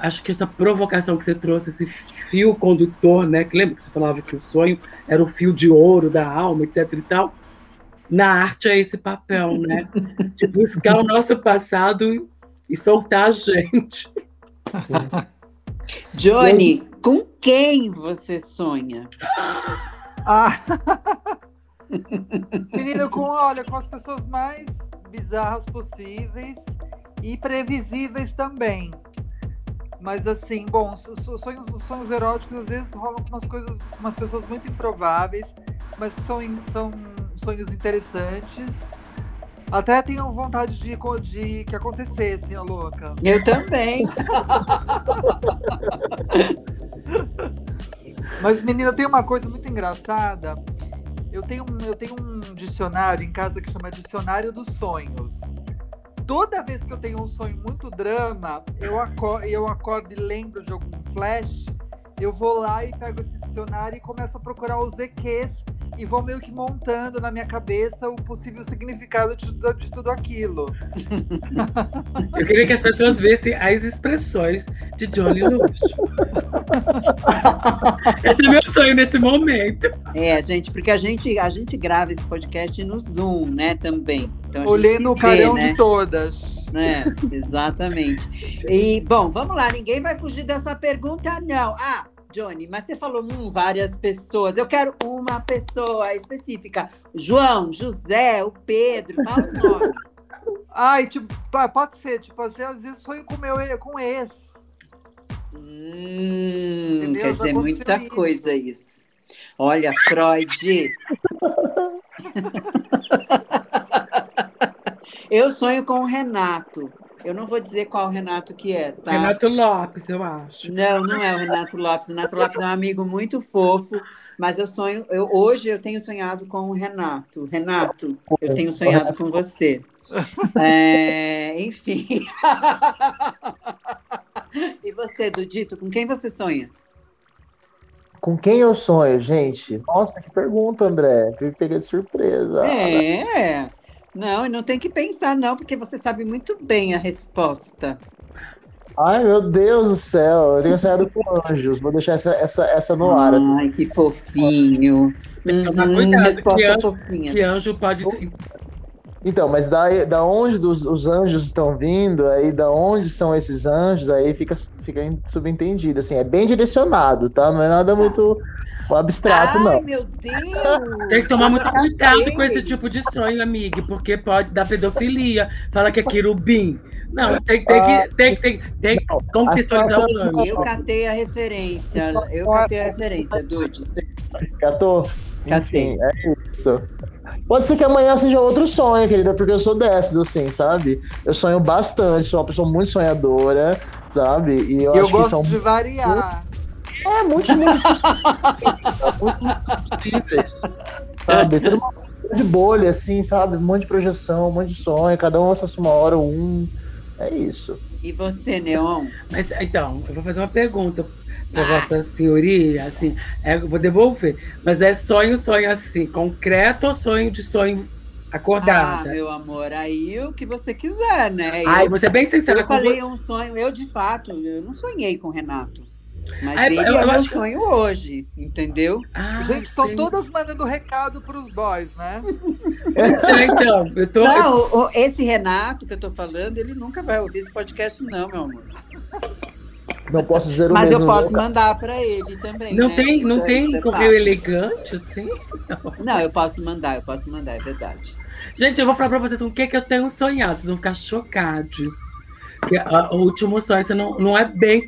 acho que essa provocação que você trouxe, esse fio condutor, né? Que lembra que você falava que o sonho era o fio de ouro da alma, etc e tal. Na arte é esse papel, né? De buscar o nosso passado e soltar a gente. Sim. Johnny, com quem você sonha? Ah! Menino, com, olha, com as pessoas mais bizarras possíveis e previsíveis também. Mas assim, bom, os os sonhos, os sonhos eróticos às vezes rolam com umas coisas, umas pessoas muito improváveis, mas que são, são sonhos interessantes. Até tenho vontade de, de que acontecesse, a louca. Eu também. Mas, menina, tem uma coisa muito engraçada. Eu tenho, um- eu tenho um dicionário em casa que chama Dicionário dos Sonhos. Toda vez que eu tenho um sonho muito drama, eu acordo, eu acordo e lembro de algum flash, eu vou lá e pego esse dicionário e começo a procurar os EQs e vou meio que montando na minha cabeça o possível significado de, tudo- de tudo aquilo. Eu queria que as pessoas vissem as expressões de Johnny Luxo. Esse é meu sonho nesse momento. É, gente, porque a gente, a gente grava esse podcast no Zoom, né, também. Então, a gente Olhando se o vê, carão né? de todas. né? Exatamente. E, bom, vamos lá, ninguém vai fugir dessa pergunta, não. Ah, Johnny, mas você falou hum, várias pessoas. Eu quero uma pessoa específica. João, José, o Pedro, fala o nome. Ai, tipo, pode ser, tipo, assim, às vezes sonho com meu com ex. Hum, quer dizer muita construir coisa isso. Olha, Freud. Eu sonho com o Renato. Eu não vou dizer qual Renato que é, tá? Renato Lopes, eu acho. Não, não é o Renato Lopes. O Renato Lopes é um amigo muito fofo, mas eu sonho. Eu, hoje eu tenho sonhado com o Renato. Renato, eu tenho sonhado com você. É, enfim. e você, Dudito, com quem você sonha? Com quem eu sonho, gente? Nossa, que pergunta, André. Me peguei de surpresa. É. Não, e não tem que pensar, não, porque você sabe muito bem a resposta. Ai, meu Deus do céu. Eu tenho sonhado com anjos. Vou deixar essa, essa, essa no ar. Assim. Ai, que fofinho. Tomar Uhum, cuidado, resposta que anjo- fofinha. Que anjo pode. Então, mas da, da onde dos, os anjos estão vindo, aí da onde são esses anjos, aí fica, fica subentendido. Assim, é bem direcionado, tá? Não é nada muito abstrato, Ai, não. meu Deus! Tem que tomar muito cuidado com esse tipo de sonho, amiga, porque pode dar pedofilia. Fala que é querubim. Não, tem, tem que, tem, tem, tem que contextualizar o anjo. Eu catei a referência. Eu catei a referência, Dudes. Catou? Catei. Enfim, é isso. Pode ser que amanhã seja outro sonho, querida, porque eu sou dessas, assim, sabe? Eu sonho bastante, sou uma pessoa muito sonhadora, sabe? E eu, Eu acho que gosto são de variar. é, muitos mundos possíveis, muitos mundos possíveis, sabe? Toda uma coisa de bolha, assim, sabe? Um monte de projeção, um monte de sonho, cada um acessa uma hora ou um. É isso. E você, Neon? Mas, então, eu vou fazer uma pergunta para Vossa Senhoria, assim, é, vou devolver. Mas é sonho, sonho assim, concreto ou sonho de sonho Ah, acordada? meu amor, aí o que você quiser, né? Eu, Ai, você é bem sincera eu com falei um sonho, eu de fato, eu não sonhei com o Renato. Mas Ai, ele eu- é eu meu acho que- sonho hoje, entendeu? Ah, Gente, estão todas mandando recado pros boys, né? É, Então, eu tô. Não, o- o- esse Renato que eu tô falando, ele nunca vai ouvir esse podcast, não, meu amor. Não posso dizer o Mas mesmo. eu posso não. mandar para ele também. Não né? tem, não Você- tem correio tá. elegante, assim? Não, eu posso mandar, eu posso mandar, é verdade. Gente, eu vou falar pra vocês o que, é que eu tenho sonhado, vocês vão ficar chocados. Que, ah, o último sonho, isso não, não é bem.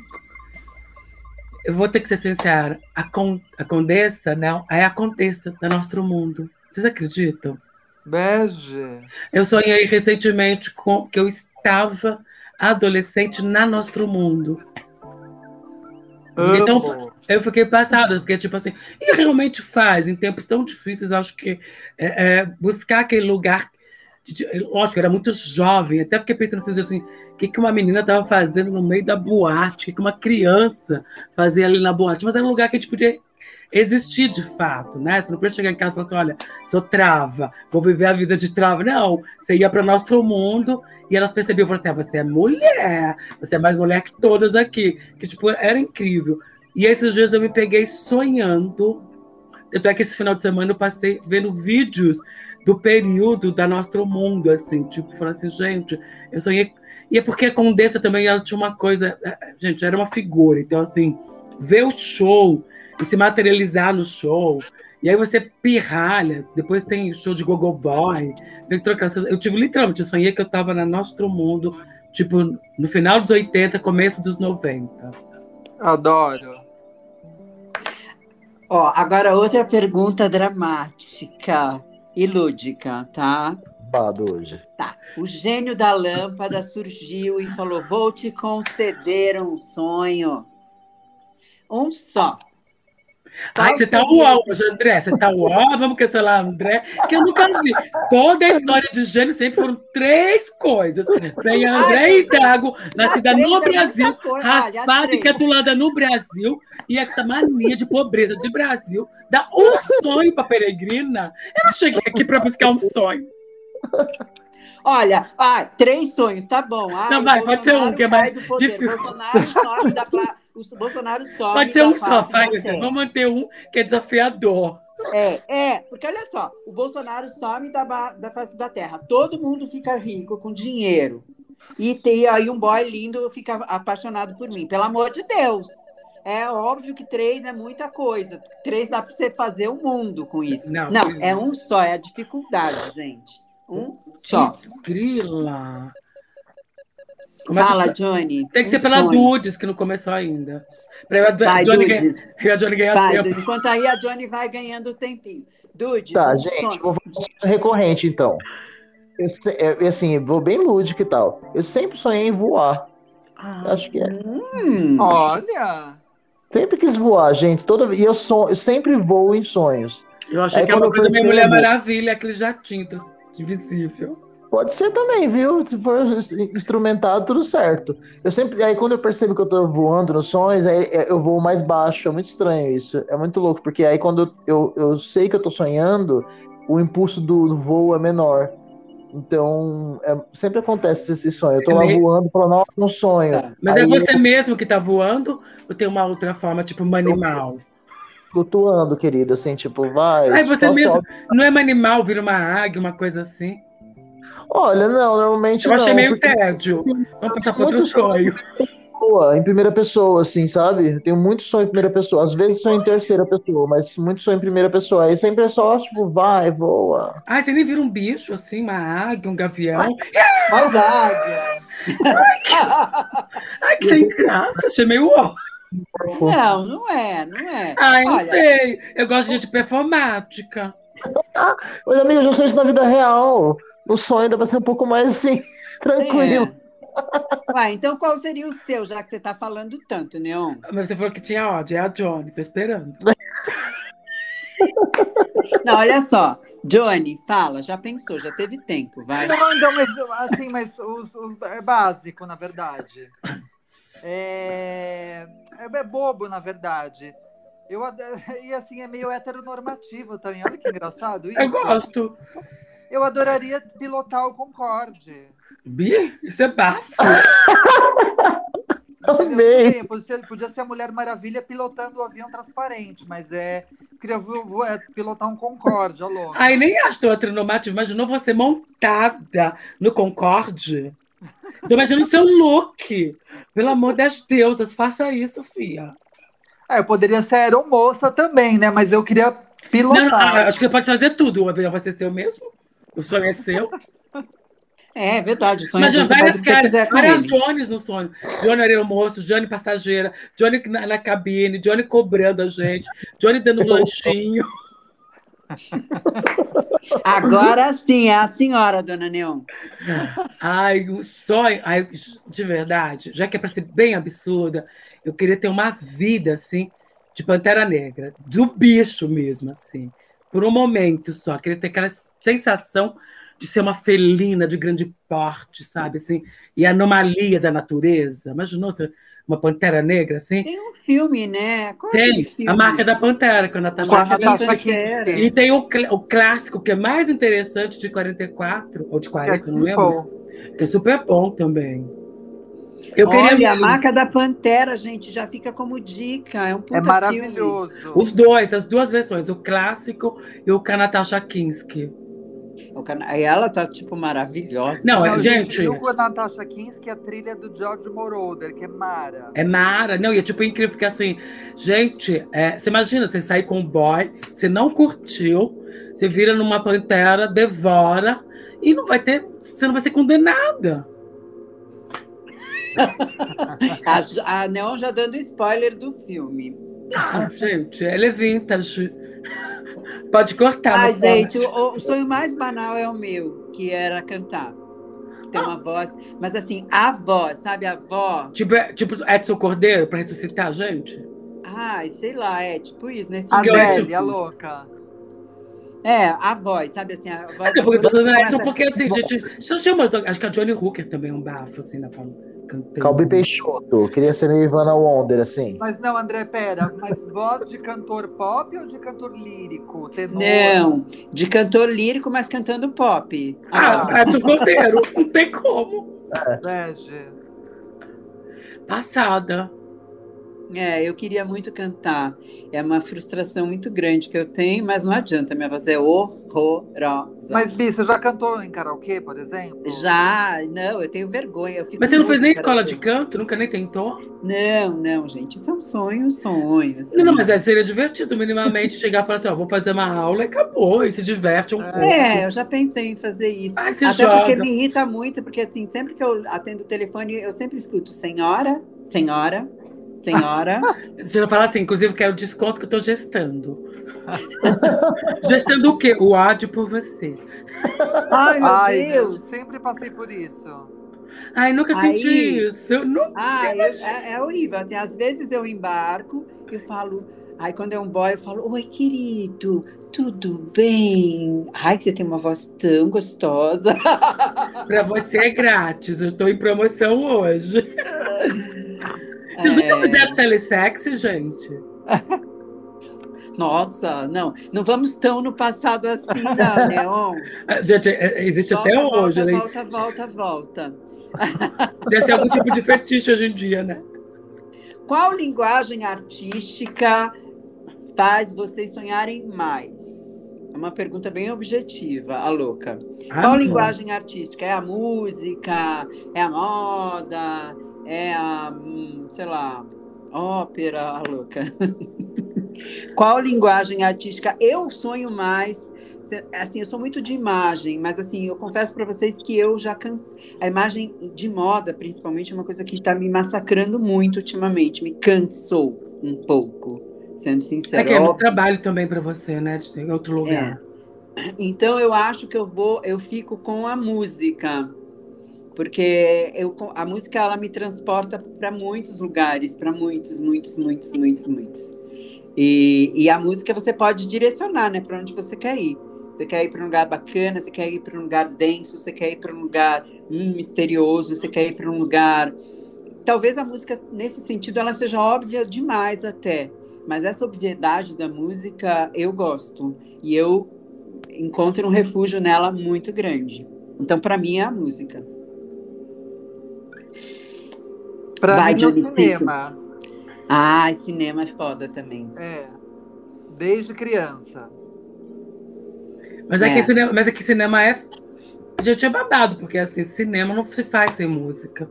Eu vou ter que ser sincera. A, con, a Condessa, não, é a Condessa do nosso mundo. Vocês acreditam? Bege. Eu sonhei recentemente com que eu estava adolescente na Nosso Mundo. Então. Eu fiquei passada, porque, tipo assim, e realmente faz, em tempos tão difíceis, acho que é, é, buscar aquele lugar. de- lógico, era muito jovem, até fiquei pensando assim, assim o que, que uma menina estava fazendo no meio da boate, o que, que uma criança fazia ali na boate, mas era um lugar que a gente podia existir de fato, né? Você não podia chegar em casa e falar assim: olha, sou trava, vou viver a vida de trava. Não, você ia para nosso mundo e elas percebiam, falaram assim: ah, você é mulher, você é mais mulher que todas aqui, que tipo, era incrível. E esses dias eu me peguei sonhando. Tanto é que esse final de semana eu passei vendo vídeos do período da nosso mundo, assim, tipo, falando assim, gente, eu sonhei. E é porque a Condessa também ela tinha uma coisa, eh, gente, era uma figura. Então, assim, ver o show e se materializar no show. E aí você pirralha, depois tem show de Gogo Boy, tem que trocar as coisas. Eu tive literalmente, eu sonhei que eu tava na nosso mundo, tipo, no final dos 80, começo dos 90. Adoro. Ó, agora outra pergunta dramática e lúdica, tá? Bado hoje. Tá. O gênio da lâmpada surgiu e falou: Vou te conceder um sonho. Um só. Ai, Qual você tá uau, esse- André. Você tá uau, vamos cancelar André, que eu nunca vi. Toda a história de gênio sempre foram três coisas. Vem André Hidalgo, nascida três no é Brasil. Olha, raspada e catulada no Brasil, e essa mania de pobreza de Brasil dá um sonho pra peregrina. Eu não cheguei aqui pra buscar um sonho. Olha, ah, três sonhos, tá bom. Ai, Não, vai, pode ser um, que é mais difícil. Bolsonaro some da pla... o Bolsonaro some Pode ser um só, vai, vamos manter um que é desafiador. É, é, porque olha só, o Bolsonaro some da, da face da terra. Todo mundo fica rico com dinheiro. E tem aí um boy lindo fica apaixonado por mim. Pelo amor de Deus. É óbvio que três é muita coisa. Três dá para você fazer o mundo com isso. Não, não. é um só, é a dificuldade, gente. Um só. Grila. Como é que- Fala, Johnny. Tem que ser pela sonho. Dudes, que não começou ainda. Pra eu, Vai, Johnny, ganha- Dudes. eu e a Johnny ganhar Vai, tempo. Dudes. Enquanto aí a Johnny vai ganhando tempinho. Dudes, Tá, um gente, sonho. vou falar um sonho recorrente então. Eu, é, assim, vou bem lúdico e tal. Eu sempre sonhei em voar. Ah, Acho que é. Hum, Olha! Sempre quis voar, gente. Toda e eu, son... eu sempre voo em sonhos. eu achei Aí que era uma coisa meio percebo- Mulher Maravilha, aquele jatinho invisível. Pode ser também, viu? Se for instrumentado, tudo certo. Eu sempre, aí quando eu percebo que eu tô voando nos sonhos, aí é, eu voo mais baixo. É muito estranho isso. É muito louco, porque aí quando eu, eu, eu sei que eu tô sonhando, o impulso do, do voo é menor. Então, é- sempre acontece esse sonho. Eu tô É lá voando, falando, nossa, um sonho. Tá. Mas Aí é você mesmo que tá voando ou tem uma outra forma, tipo um animal? Flutuando, querida, assim, tipo, vai. Ai, você mesmo. sobe. Não é um animal, vira uma águia, uma coisa assim. Olha, não, normalmente Eu achei não, meio porque tédio. Vamos passar para outro sonho. boa, em primeira pessoa, assim, sabe? Eu tenho muito sonho em primeira pessoa. Às vezes sonho em terceira pessoa, mas muito sonho em primeira pessoa. Aí sempre é só, tipo, vai, voa. Ai, você nem vira um bicho, assim, uma águia, um gavião. Mais águia! Ai, que sem graça. Achei meio ó. Não, não é, não é. Não Olha, sei. Eu gosto de gente performática. Mas, amiga, eu já sou isso na vida real. No sonho dá pra ser um pouco mais assim, tranquilo. É. Uai, então qual seria o seu, já que você tá falando tanto, Neon? Mas você falou que tinha ódio. É a Johnny, tô esperando. Não, olha só. Johnny, fala, já pensou, já teve tempo, vai. Não, então, mas assim, mas os, os- é básico, na verdade. É, é, é bobo, na verdade. Eu, e assim, é meio heteronormativo também. Olha que engraçado isso. Eu gosto. Eu adoraria pilotar o Concorde. Bi, isso é bafo. Amei. Podia ser, podia ser a Mulher Maravilha pilotando o avião transparente, mas é. Queria vo- vo- é, pilotar um Concorde, louco. Ai, nem acho tão heteronormativo. Imaginou você montada no Concorde? Tô imaginando seu look. Pelo amor das deusas, faça isso, fia. É, eu poderia ser aeromoça também, né? Mas eu queria Não, pilotar. ah, acho que você pode fazer tudo. O avião vai ser seu mesmo. O sonho é seu. É, é verdade, o sonho Imagina, o várias caras, várias. Johnny's no sonho. Johnny aeromoço, Johnny passageira, Johnny na, na cabine, Johnny cobrando a gente, Johnny dando um lanchinho. Agora sim, é a senhora, dona Neon. Ai, o sonho, ai, de verdade, já que é para ser bem absurda, eu queria ter uma vida assim, de Pantera Negra, do bicho mesmo, assim, por um momento só. Queria ter aquela sensação de ser uma felina de grande porte, sabe? Assim, e anomalia da natureza. Imaginou ser uma Pantera Negra, assim? Tem um filme, né? Qual é Tem filme? a marca da Pantera, que a Natasha Com a Natasha. Kinski. E tem o, cl- o clássico, que é mais interessante, de 44, ou de 40, não lembro, que é super bom também. Eu Olha, queria a marca da Pantera, gente, já fica como dica. É um puta É filme. maravilhoso. os dois, as duas versões, o clássico e o com a Natasha Kinski. Cana- Aí ela tá, tipo, maravilhosa. Não, é- Não, gente, E com a Natasha Kinski, a trilha do George Moroder, que é Mara. é mara. Não, e é tipo incrível, porque assim, gente, é, você imagina, você sair com um boy, você não curtiu, você vira numa pantera, devora, e não vai ter, você não vai ser condenada. A, a Neon já dando spoiler do filme. Ah, gente, ela é vintage. Pode cortar. Não gente, o, o sonho mais banal é o meu, que era cantar. Ter uma voz, mas assim, a voz, sabe? A voz. Tipo, é- tipo Edson Cordeiro pra ressuscitar a gente? Ai, sei lá, é tipo isso, nesse A Que nível, ótimo. Adele, a louca. É, a voz, sabe assim, a voz. Até porque, eu Edson, começa- porque assim, gente. Só chama, acho que a Johnny Hooker também é um bafo, assim, na forma cantando. Calbi Peixoto. Queria ser meio Ivana Wonder, assim. Mas não, André, pera, mas voz de cantor pop ou de cantor lírico? Tenor? Não, de cantor lírico, mas cantando pop. Ah, Edson Cordeiro, não tem como. Bege. Passada. É, eu queria muito cantar. É uma frustração muito grande que eu tenho, mas não adianta, minha voz é horrorosa. Mas, Bi, você já cantou em karaokê, por exemplo? Já, não, eu tenho vergonha. eu fico Mas você não fez nem em escola de canto? Nunca nem tentou? Não, não, gente, isso é um sonho, um sonho. assim. Não, não, mas é, seria divertido minimamente chegar e falar assim, ó, vou fazer uma aula e acabou, e se diverte um pouco. É, eu já pensei em fazer isso. Ai, se Até joga. porque me irrita muito, porque assim, sempre que eu atendo o telefone, eu sempre escuto senhora, senhora, senhora. Você já fala assim, inclusive quero desconto que eu tô gestando. gestando o quê? O ódio por você. Ai, meu Ai, eu Deus! sempre passei por isso. Ai, nunca Aí- senti isso. Eu nunca. Ai, eu- é, é horrível. Assim, às vezes eu embarco, eu falo. Aí quando é um boy, eu falo: Oi, querido, tudo bem? Ai, que você tem uma voz tão gostosa. Pra você é grátis, eu tô em promoção hoje. Vocês nunca É, fizeram telesexy, gente? nossa, não, não vamos tão no passado assim, não, Neon. Ah, Gente, é- é- existe Volta, até volta, hoje. né? volta, volta, volta. Deve ser algum tipo de fetiche hoje em dia, né? Qual linguagem artística faz vocês sonharem mais? É uma pergunta bem objetiva, a louca. Qual Ah, linguagem artística? É a música? É a moda? É a, hum, sei lá, ópera, louca? Qual linguagem artística eu sonho mais? Assim, eu sou muito de imagem, mas assim, eu confesso para vocês que eu já cansei. A imagem de moda, principalmente, é uma coisa que está me massacrando muito ultimamente. Me cansou um pouco, sendo É sincera. que é muito Óbvio- trabalho também pra você, né? de- Em outro lugar. então eu acho que eu vou, eu fico com a música, porque eu, a música ela me transporta para muitos lugares, para muitos, muitos, muitos, muitos, muitos. E, e a música você pode direcionar, né, para onde você quer ir. Você quer ir para um lugar bacana, você quer ir para um lugar denso, você quer ir para um lugar hum, misterioso, você quer ir para um lugar. Talvez a música nesse sentido ela seja óbvia demais até, mas essa obviedade da música eu gosto e eu encontro um refúgio nela muito grande. Então, para mim, é a música. Pra Vai, mim, no Dionisito. cinema. Ah, cinema é foda também. É. Desde criança. Mas, é. É. que cinema, mas é que cinema é. Gente, é babado, porque assim, cinema não se faz sem música.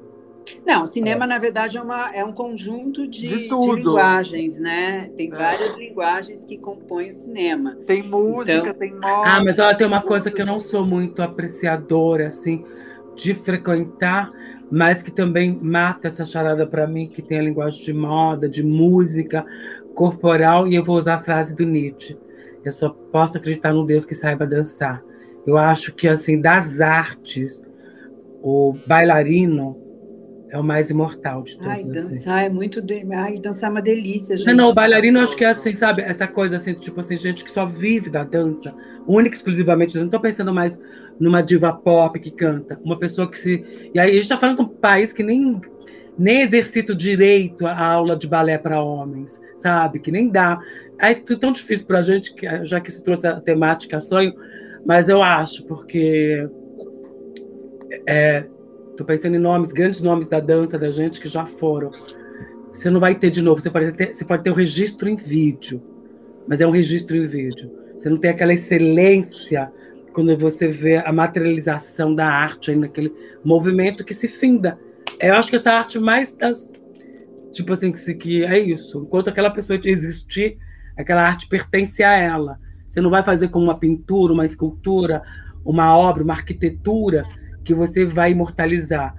Não, cinema, na verdade, é, uma, é um conjunto de, De de linguagens, né? Tem É. várias linguagens que compõem o cinema. Tem música, Então- tem moda. Ah, mas olha, tem uma coisa que eu não sou muito apreciadora, assim, de frequentar, mas que também mata essa charada pra mim, que tem a linguagem de moda, de música, corporal, e eu vou usar a frase do Nietzsche. Eu só posso acreditar num Deus que saiba dançar. Eu acho que, assim, das artes, o bailarino é o mais imortal de todos. Ai, assim. dançar é muito. De... Ai, dançar é uma delícia, gente. Não, não, o bailarino eu acho que é assim, sabe? Essa coisa assim, tipo assim, gente que só vive da dança, única e exclusivamente. Eu não tô pensando mais numa diva pop que canta, uma pessoa que se. E aí a gente tá falando de um país que nem, nem exercita o direito a aula de balé para homens, sabe? Que nem dá. É tudo tão difícil pra gente, já que se trouxe a temática sonho, mas eu acho, porque. É, tô pensando em nomes, grandes nomes da dança da gente que já foram. Você não vai ter de novo, você pode ter, você pode ter o registro em vídeo, mas é um registro em vídeo. Você não tem aquela excelência quando você vê a materialização da arte aí naquele movimento que se finda. Eu acho que essa arte mais das. Tipo assim, que, que é isso. Enquanto aquela pessoa existir, aquela arte pertence a ela. Você não vai fazer como uma pintura, uma escultura, uma obra, uma arquitetura que você vai imortalizar.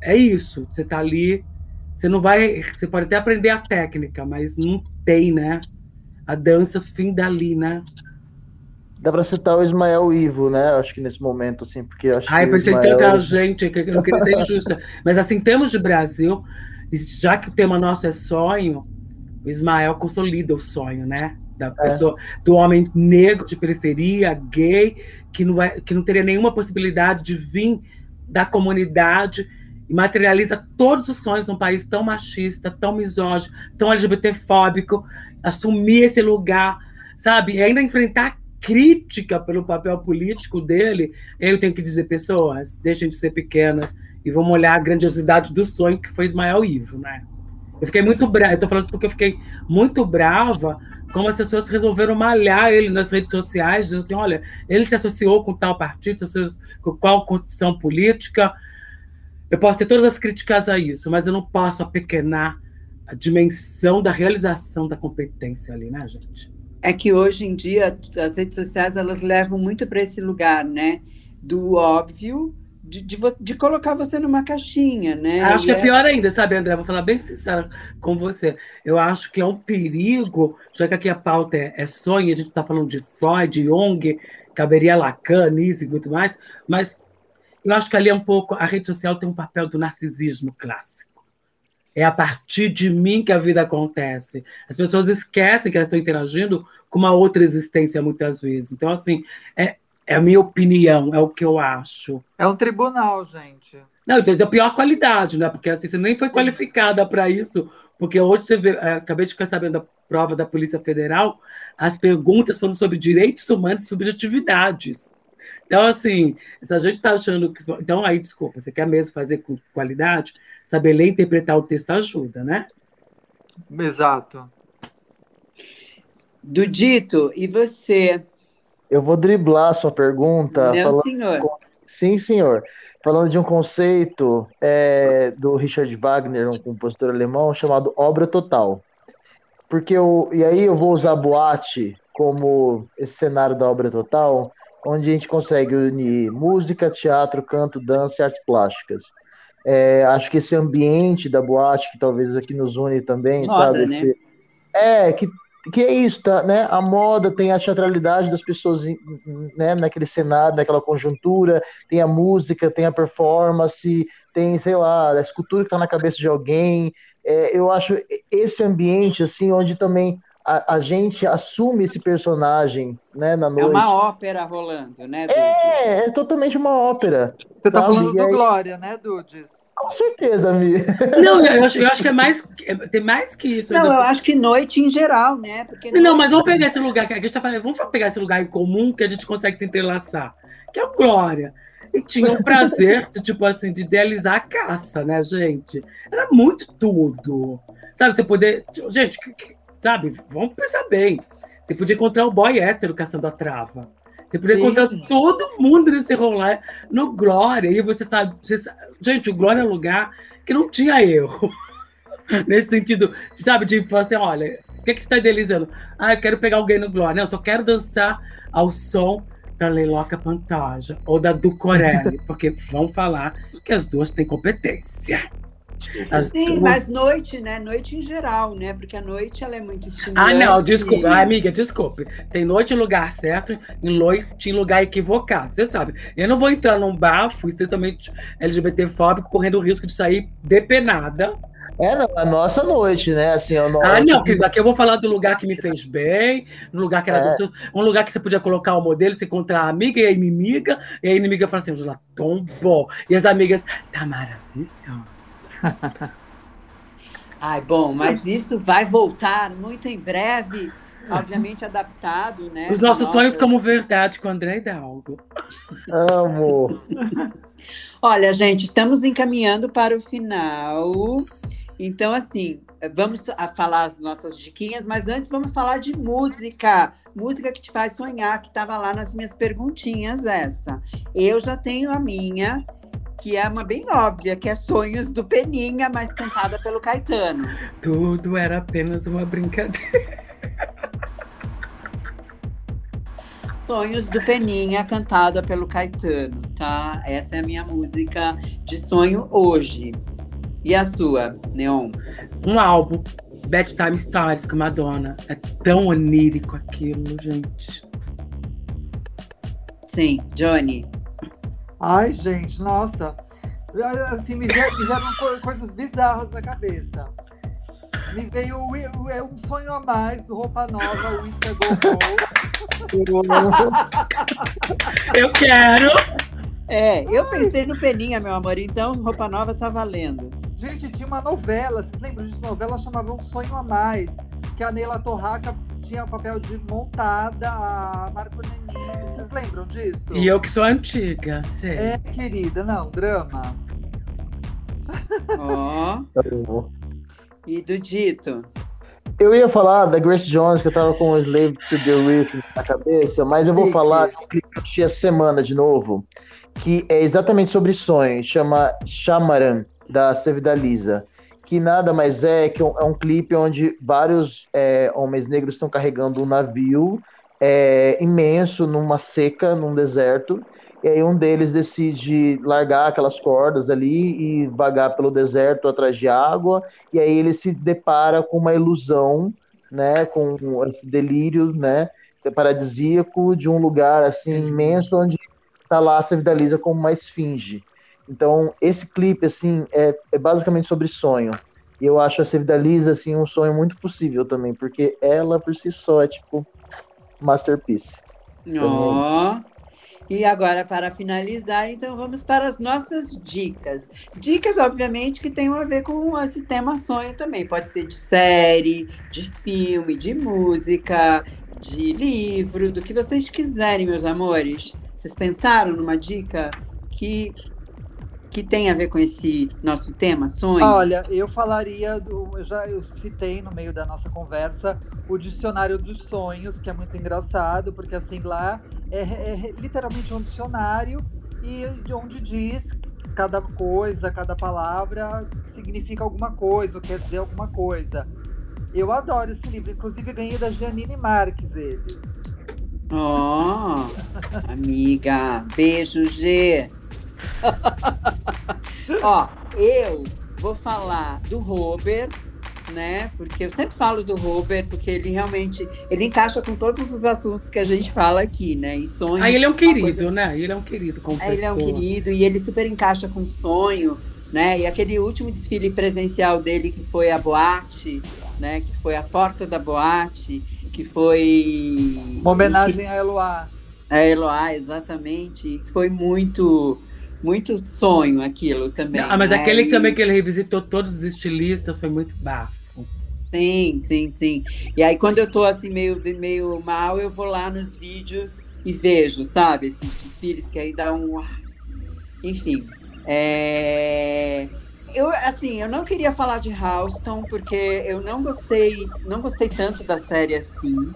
É isso. Você está ali. Você não vai. Você pode até aprender a técnica, mas não tem, né? A dança finda ali, né? Dá pra citar o Ismael Ivo, né? Acho que nesse momento, assim, porque acho Ai, que o pensei Ismael... tanta gente, que eu não queria ser injusta. Mas assim, em termos de Brasil, já que o tema nosso é sonho, o Ismael consolida o sonho, né? Da pessoa, do homem negro de periferia, gay, que não, vai, que não teria nenhuma possibilidade de vir da comunidade e materializa todos os sonhos num país tão machista, tão misógino, tão LGBTfóbico, assumir esse lugar, sabe? E ainda enfrentar crítica pelo papel político dele, eu tenho que dizer, pessoas, deixem de ser pequenas e vamos olhar a grandiosidade do sonho que foi Ismael Ivo, né? Eu fiquei muito brava. Eu tô falando isso porque eu fiquei muito brava como as pessoas resolveram malhar ele nas redes sociais, dizendo assim: olha, ele se associou com tal partido, com qual condição política. Eu posso ter todas as críticas a isso, mas eu não posso apequenar a dimensão da realização da competência ali, né, gente? É que hoje em dia as redes sociais elas levam muito para esse lugar, né? Do óbvio, de, de, de, colocar você numa caixinha, né? Acho e que é... é pior ainda, sabe, André? Vou falar bem sincera com você. Eu acho que é um perigo, já que aqui a pauta é, é sonho, a gente está falando de Freud, Jung, caberia Lacan, Nietzsche e muito mais, mas eu acho que ali é um pouco. A rede social tem um papel do narcisismo clássico. É a partir de mim que a vida acontece. As pessoas esquecem que elas estão interagindo com uma outra existência muitas vezes. Então, assim, é, é a minha opinião, é o que eu acho. É um tribunal, gente. Não, então, da pior qualidade, né? Porque assim, você nem foi qualificada para isso. Porque hoje você vê, é, acabei de ficar sabendo da prova da Polícia Federal, as perguntas foram sobre direitos humanos e subjetividades. Então, assim, se a gente está achando que. Então, aí, desculpa, você quer mesmo fazer com qualidade? Saber ler e interpretar o texto ajuda, né? Exato. Dudito, e você? Eu vou driblar a sua pergunta. Não, falando... senhor. Sim, senhor. Falando de um conceito é, do Richard Wagner, um compositor alemão, chamado obra total. Porque eu, e aí eu vou usar boate como esse cenário da obra total, onde a gente consegue unir música, teatro, canto, dança e artes plásticas. É, acho que esse ambiente da boate, que talvez aqui nos une também, moda, sabe? Né? Esse, é, que, que é isso, tá, né? A moda tem a teatralidade das pessoas né, naquele cenário, naquela conjuntura, tem a música, tem a performance, tem, sei lá, a escultura que está na cabeça de alguém. É, eu acho esse ambiente, assim, onde também a, a, gente assume esse personagem, né, na noite. É uma ópera rolando, né, Dudes? É, é totalmente uma ópera. Você tá falando do aí... Glória, né, Dudes? Com certeza, Mi. Não, eu acho, eu acho que é mais, é, tem mais que isso. Não, eu acho que noite em geral, né? Porque não, mas vamos pegar esse lugar que a gente tá falando, vamos pegar esse lugar em comum que a gente consegue se entrelaçar, que é o Glória. E tinha o prazer, de, tipo assim, de idealizar a caça, né, gente? Era muito tudo. Sabe, você poder. Gente, Sabe? Vamos pensar bem. Você podia encontrar o boy hétero caçando a trava. Você podia Sim. encontrar todo mundo nesse rolar no Glória. E você sabe, você sabe. Gente, o Glória é um lugar que não tinha erro. Nesse sentido, sabe, de falar assim: olha, o que, que você está idealizando? Ah, eu quero pegar alguém no Glória. Não, eu só quero dançar ao som da Leiloca Pantoja ou da Ducorelli, porque vão falar que as duas têm competência. As Sim, duas... mas noite, né? Noite em geral, né? Porque a noite ela é muito estimulante. Ah, não, desculpa. Ah, amiga, desculpe. Tem noite em lugar certo e noite em lugar equivocado. Você sabe. Eu não vou entrar num bafo estritamente LGBTfóbico correndo o risco de sair depenada. É, não, a nossa noite, né? Assim, a noite... Ah, não, querido, aqui eu vou falar do lugar que me fez bem, no lugar que era é. gostoso, um lugar que você podia colocar o modelo, você encontrar a amiga e a inimiga, e a inimiga fala assim, Angela, tão bom. E as amigas, tá maravilhoso. Ai, bom, mas isso vai voltar muito em breve, obviamente adaptado, né? Os nossos sonhos como verdade com André Hidalgo. Amo! Olha, gente, estamos encaminhando para o final. Então, assim, vamos falar as nossas diquinhas, mas antes vamos falar de música. Música que te faz sonhar, que estava lá nas minhas perguntinhas, essa. Eu já tenho a minha, que é uma bem óbvia, que é Sonhos do Peninha, mas cantada pelo Caetano. Tudo era apenas uma brincadeira. Sonhos do Peninha, cantada pelo Caetano, tá? Essa é a minha música de sonho hoje. E a sua, Neon? Um álbum, Bedtime Stories com Madonna. É tão onírico aquilo, gente. Sim, Johnny. Ai, gente, nossa. Assim, me vieram, me vieram coisas bizarras na cabeça. Me veio é um sonho a mais do Roupa Nova, o Isca Eu quero! É, eu pensei no Peninha, meu amor, então Roupa Nova tá valendo. Gente, tinha uma novela, vocês lembram disso? Novela chamava Um Sonho a Mais, que a Neila Torraca tinha o papel de montada, a Marco Nenini. Vocês lembram disso? E eu que sou antiga, sei. É, querida, não, drama. Ó. Oh. E do Dito? Eu ia falar da Grace Jones, que eu tava com o Slave to the Rhythm na cabeça, mas eu vou falar de um clipe que eu assisti essa semana de novo, que é exatamente sobre sonho, chama Shamaran, da Sevida Lisa, que nada mais é que um, é um clipe onde vários é, homens negros estão carregando um navio é, imenso numa seca, num deserto, e aí um deles decide largar aquelas cordas ali e vagar pelo deserto atrás de água, e aí ele se depara com uma ilusão, né, com esse delírio, né, paradisíaco de um lugar assim imenso onde tá lá a Vida Lisa como uma esfinge. Então, esse clipe assim é, é basicamente sobre sonho. E eu acho a Vida Lisa assim um sonho muito possível também, porque ela por si só é tipo masterpiece. Ó. E agora, para finalizar, então vamos para as nossas dicas. Dicas, obviamente, que tenham a ver com esse tema sonho também. Pode ser de série, de filme, de música, de livro, do que vocês quiserem, meus amores. Vocês pensaram numa dica que, que tem a ver com esse nosso tema, sonho? Olha, eu falaria do. Eu já eu citei no meio da nossa conversa o Dicionário dos Sonhos, que é muito engraçado, porque assim lá é, é literalmente um dicionário e de onde diz cada coisa, cada palavra significa alguma coisa, ou quer dizer alguma coisa. Eu adoro esse livro, inclusive ganhei da Janine Marques ele. Ó, amiga, beijo, G. Ó, eu vou falar do Robert, né? Porque eu sempre falo do Robert, porque ele realmente ele encaixa com todos os assuntos que a gente fala aqui, né? E sonho. Aí ele é um uma querido, coisa- né? Ele é um querido como Ele é um querido e ele super encaixa com sonho, né? E aquele último desfile presencial dele que foi a boate, né? Que foi a porta da boate, que foi Uma homenagem a Eloá. a Eloá, exatamente. Foi muito, muito sonho aquilo também. Ah, mas né? aquele E- também que ele revisitou todos os estilistas foi muito bafo. Sim, sim, sim. E aí, quando eu tô assim, meio, meio mal, eu vou lá nos vídeos e vejo, sabe? Esses desfiles que aí dá um. Enfim. É... Eu, assim, eu não queria falar de Houston, porque eu não gostei, não gostei tanto da série assim.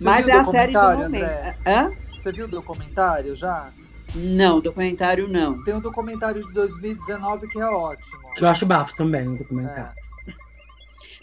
mas viu é a série do momento. André? Hã? Você viu o documentário já? Não, documentário não. Tem um documentário de 2019 que é ótimo. Que eu acho bafo também, o documentário.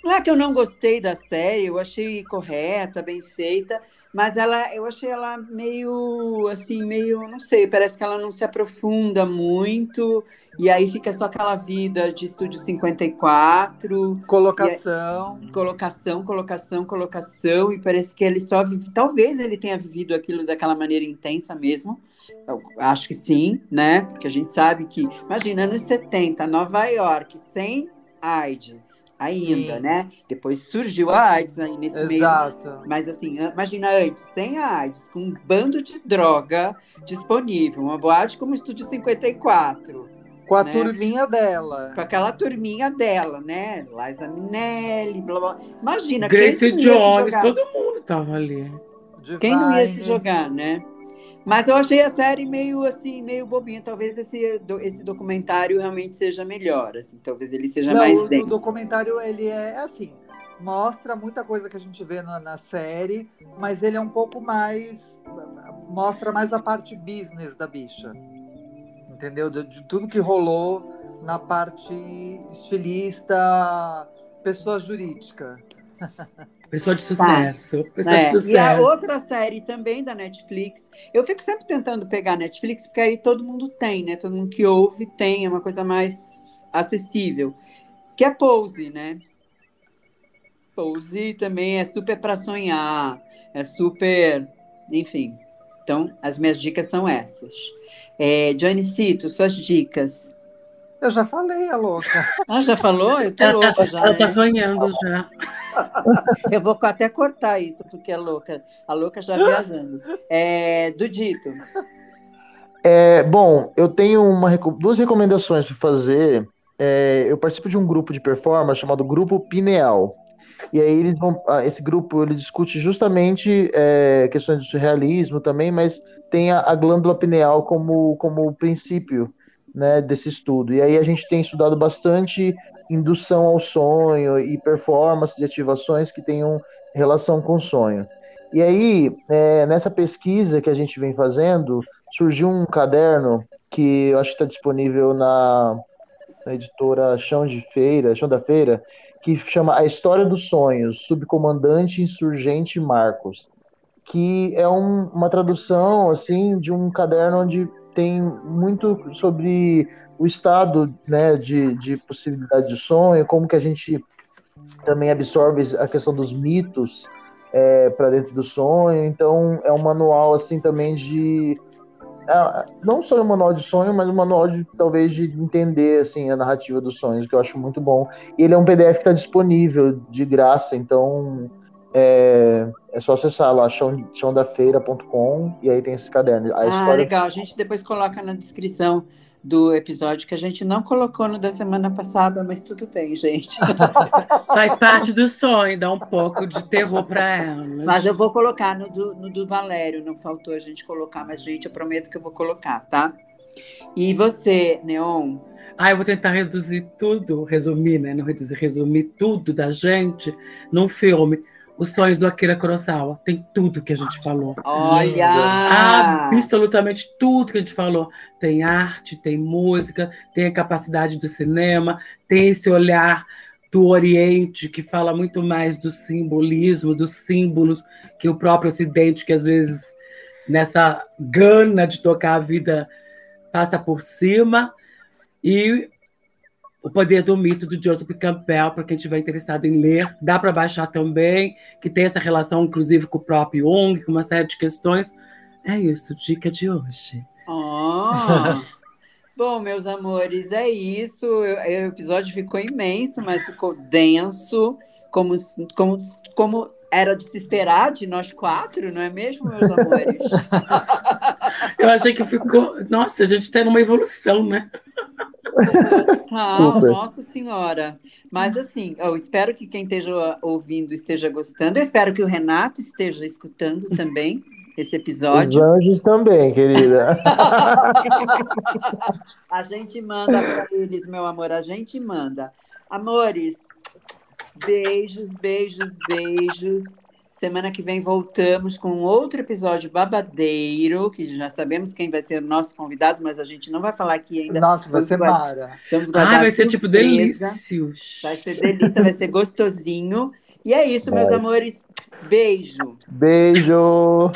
Não é que eu não gostei da série, eu achei correta, bem feita, mas ela, eu achei ela meio, assim, meio, não sei, parece que ela não se aprofunda muito, e aí fica só aquela vida de Estúdio 54, Colocação. colocação, colocação, colocação, e parece que ele só vive, talvez ele tenha vivido aquilo daquela maneira intensa mesmo, eu acho que sim, né? Porque a gente sabe que, imagina, anos 70, Nova York, sem AIDS ainda, Sim. né? Depois surgiu a AIDS aí nesse meio. Exato. Mas assim, imagina antes, sem a AIDS, com um bando de droga disponível, uma boate como o Estúdio 54, Com a Né? turvinha dela. com aquela turminha dela, né? Liza Minnelli, blá blá. Imagina, Grace Jones, todo mundo tava ali. Quem não ia se Divine. jogar, né? Mas eu achei a série meio assim, meio bobinha. Talvez esse, esse documentário realmente seja melhor, assim. Talvez ele seja Não, mais o, o denso. documentário, ele é assim, mostra muita coisa que a gente vê na, na série, mas ele é um pouco mais, mostra mais a parte business da bicha, entendeu? De, de tudo que rolou na parte estilista, pessoa jurídica. Pessoa de sucesso. Pessoa É, de e a sucesso. outra série também da Netflix, eu fico sempre tentando pegar a Netflix, porque aí todo mundo tem, né? Todo mundo que ouve tem, é uma coisa mais acessível. Que é Pose, né? Pose também é super para sonhar, é super. Enfim. Então, as minhas dicas são essas. É, Johnny Cito, suas dicas. Eu já falei, a louca. Ah, já falou? Eu tô Ela tá, louca já. ela tá sonhando já. Eu vou até cortar isso, porque é louca. A louca já viajando. É, do dito. É, bom, eu tenho uma, duas recomendações para fazer. É, eu participo de um grupo de performance chamado Grupo Pineal. E aí eles vão, ah, esse grupo ele discute justamente é, questões do surrealismo também, mas tem a, a glândula pineal como, como princípio né, desse estudo. E aí a gente tem estudado bastante indução ao sonho e performances e ativações que tenham relação com o sonho. E aí, é, nessa pesquisa que a gente vem fazendo, surgiu um caderno que eu acho que está disponível na, na, editora Chão de Feira, Chão da Feira, que chama A História dos Sonhos, Subcomandante Insurgente Marcos, que é um, uma tradução assim de um caderno onde tem muito sobre o estado né, de, de possibilidade de sonho, como que a gente também absorve a questão dos mitos é, para dentro do sonho. Então é um manual assim também de é, não só um manual de sonho, mas um manual de talvez de entender assim a narrativa dos sonhos, que eu acho muito bom. E ele é um PDF que está disponível de graça, então é, é só acessar lá chão, chãodafeira.com e aí tem esse caderno. A ah, história... legal. A gente depois coloca na descrição do episódio que a gente não colocou no da semana passada, mas tudo bem, gente. Faz parte do sonho, dá um pouco de terror para ela. Mas eu vou colocar no do, no do Valério, não faltou a gente colocar, mas, gente, eu prometo que eu vou colocar, tá? E você, Neon? Ah, eu vou tentar reduzir tudo, resumir, né? Não reduzir, resumir tudo da gente num filme. Os sonhos do Akira Kurosawa. Tem tudo que a gente falou. Olha! Absolutamente tudo que a gente falou. Tem arte, tem música, tem a capacidade do cinema, tem esse olhar do Oriente que fala muito mais do simbolismo, dos símbolos que o próprio Ocidente, que às vezes nessa gana de tocar a vida passa por cima. E o Poder do Mito, do Joseph Campbell, para quem estiver interessado em ler. Dá para baixar também, que tem essa relação, inclusive, com o próprio Jung, com uma série de questões. É isso, dica de hoje. Oh. Bom, meus amores, é isso. O episódio ficou imenso, mas ficou denso, como, como, como era de se esperar de nós quatro, não é mesmo, meus amores? Eu achei que ficou. Nossa, a gente tem uma evolução, né? Total, nossa senhora. Mas assim, eu espero que quem esteja ouvindo esteja gostando. Eu espero que o Renato esteja escutando também esse episódio. Os anjos também, querida. a gente manda para eles, meu amor, a gente manda. Amores, beijos, beijos, beijos. Semana que vem voltamos com outro episódio babadeiro, que já sabemos quem vai ser o nosso convidado, mas a gente não vai falar aqui ainda. Nossa, vai ser Mara. Ah, vai ser tipo delícios. Vai ser delícia, vai ser gostosinho. E é isso, vai. meus amores. Beijo. Beijo.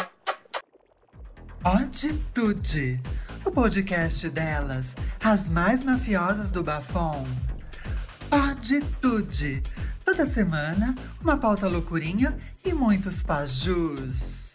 Atitude, o podcast delas, as mais mafiosas do Bafom. Atitude. Toda semana, uma pauta loucurinha e muitos pajus.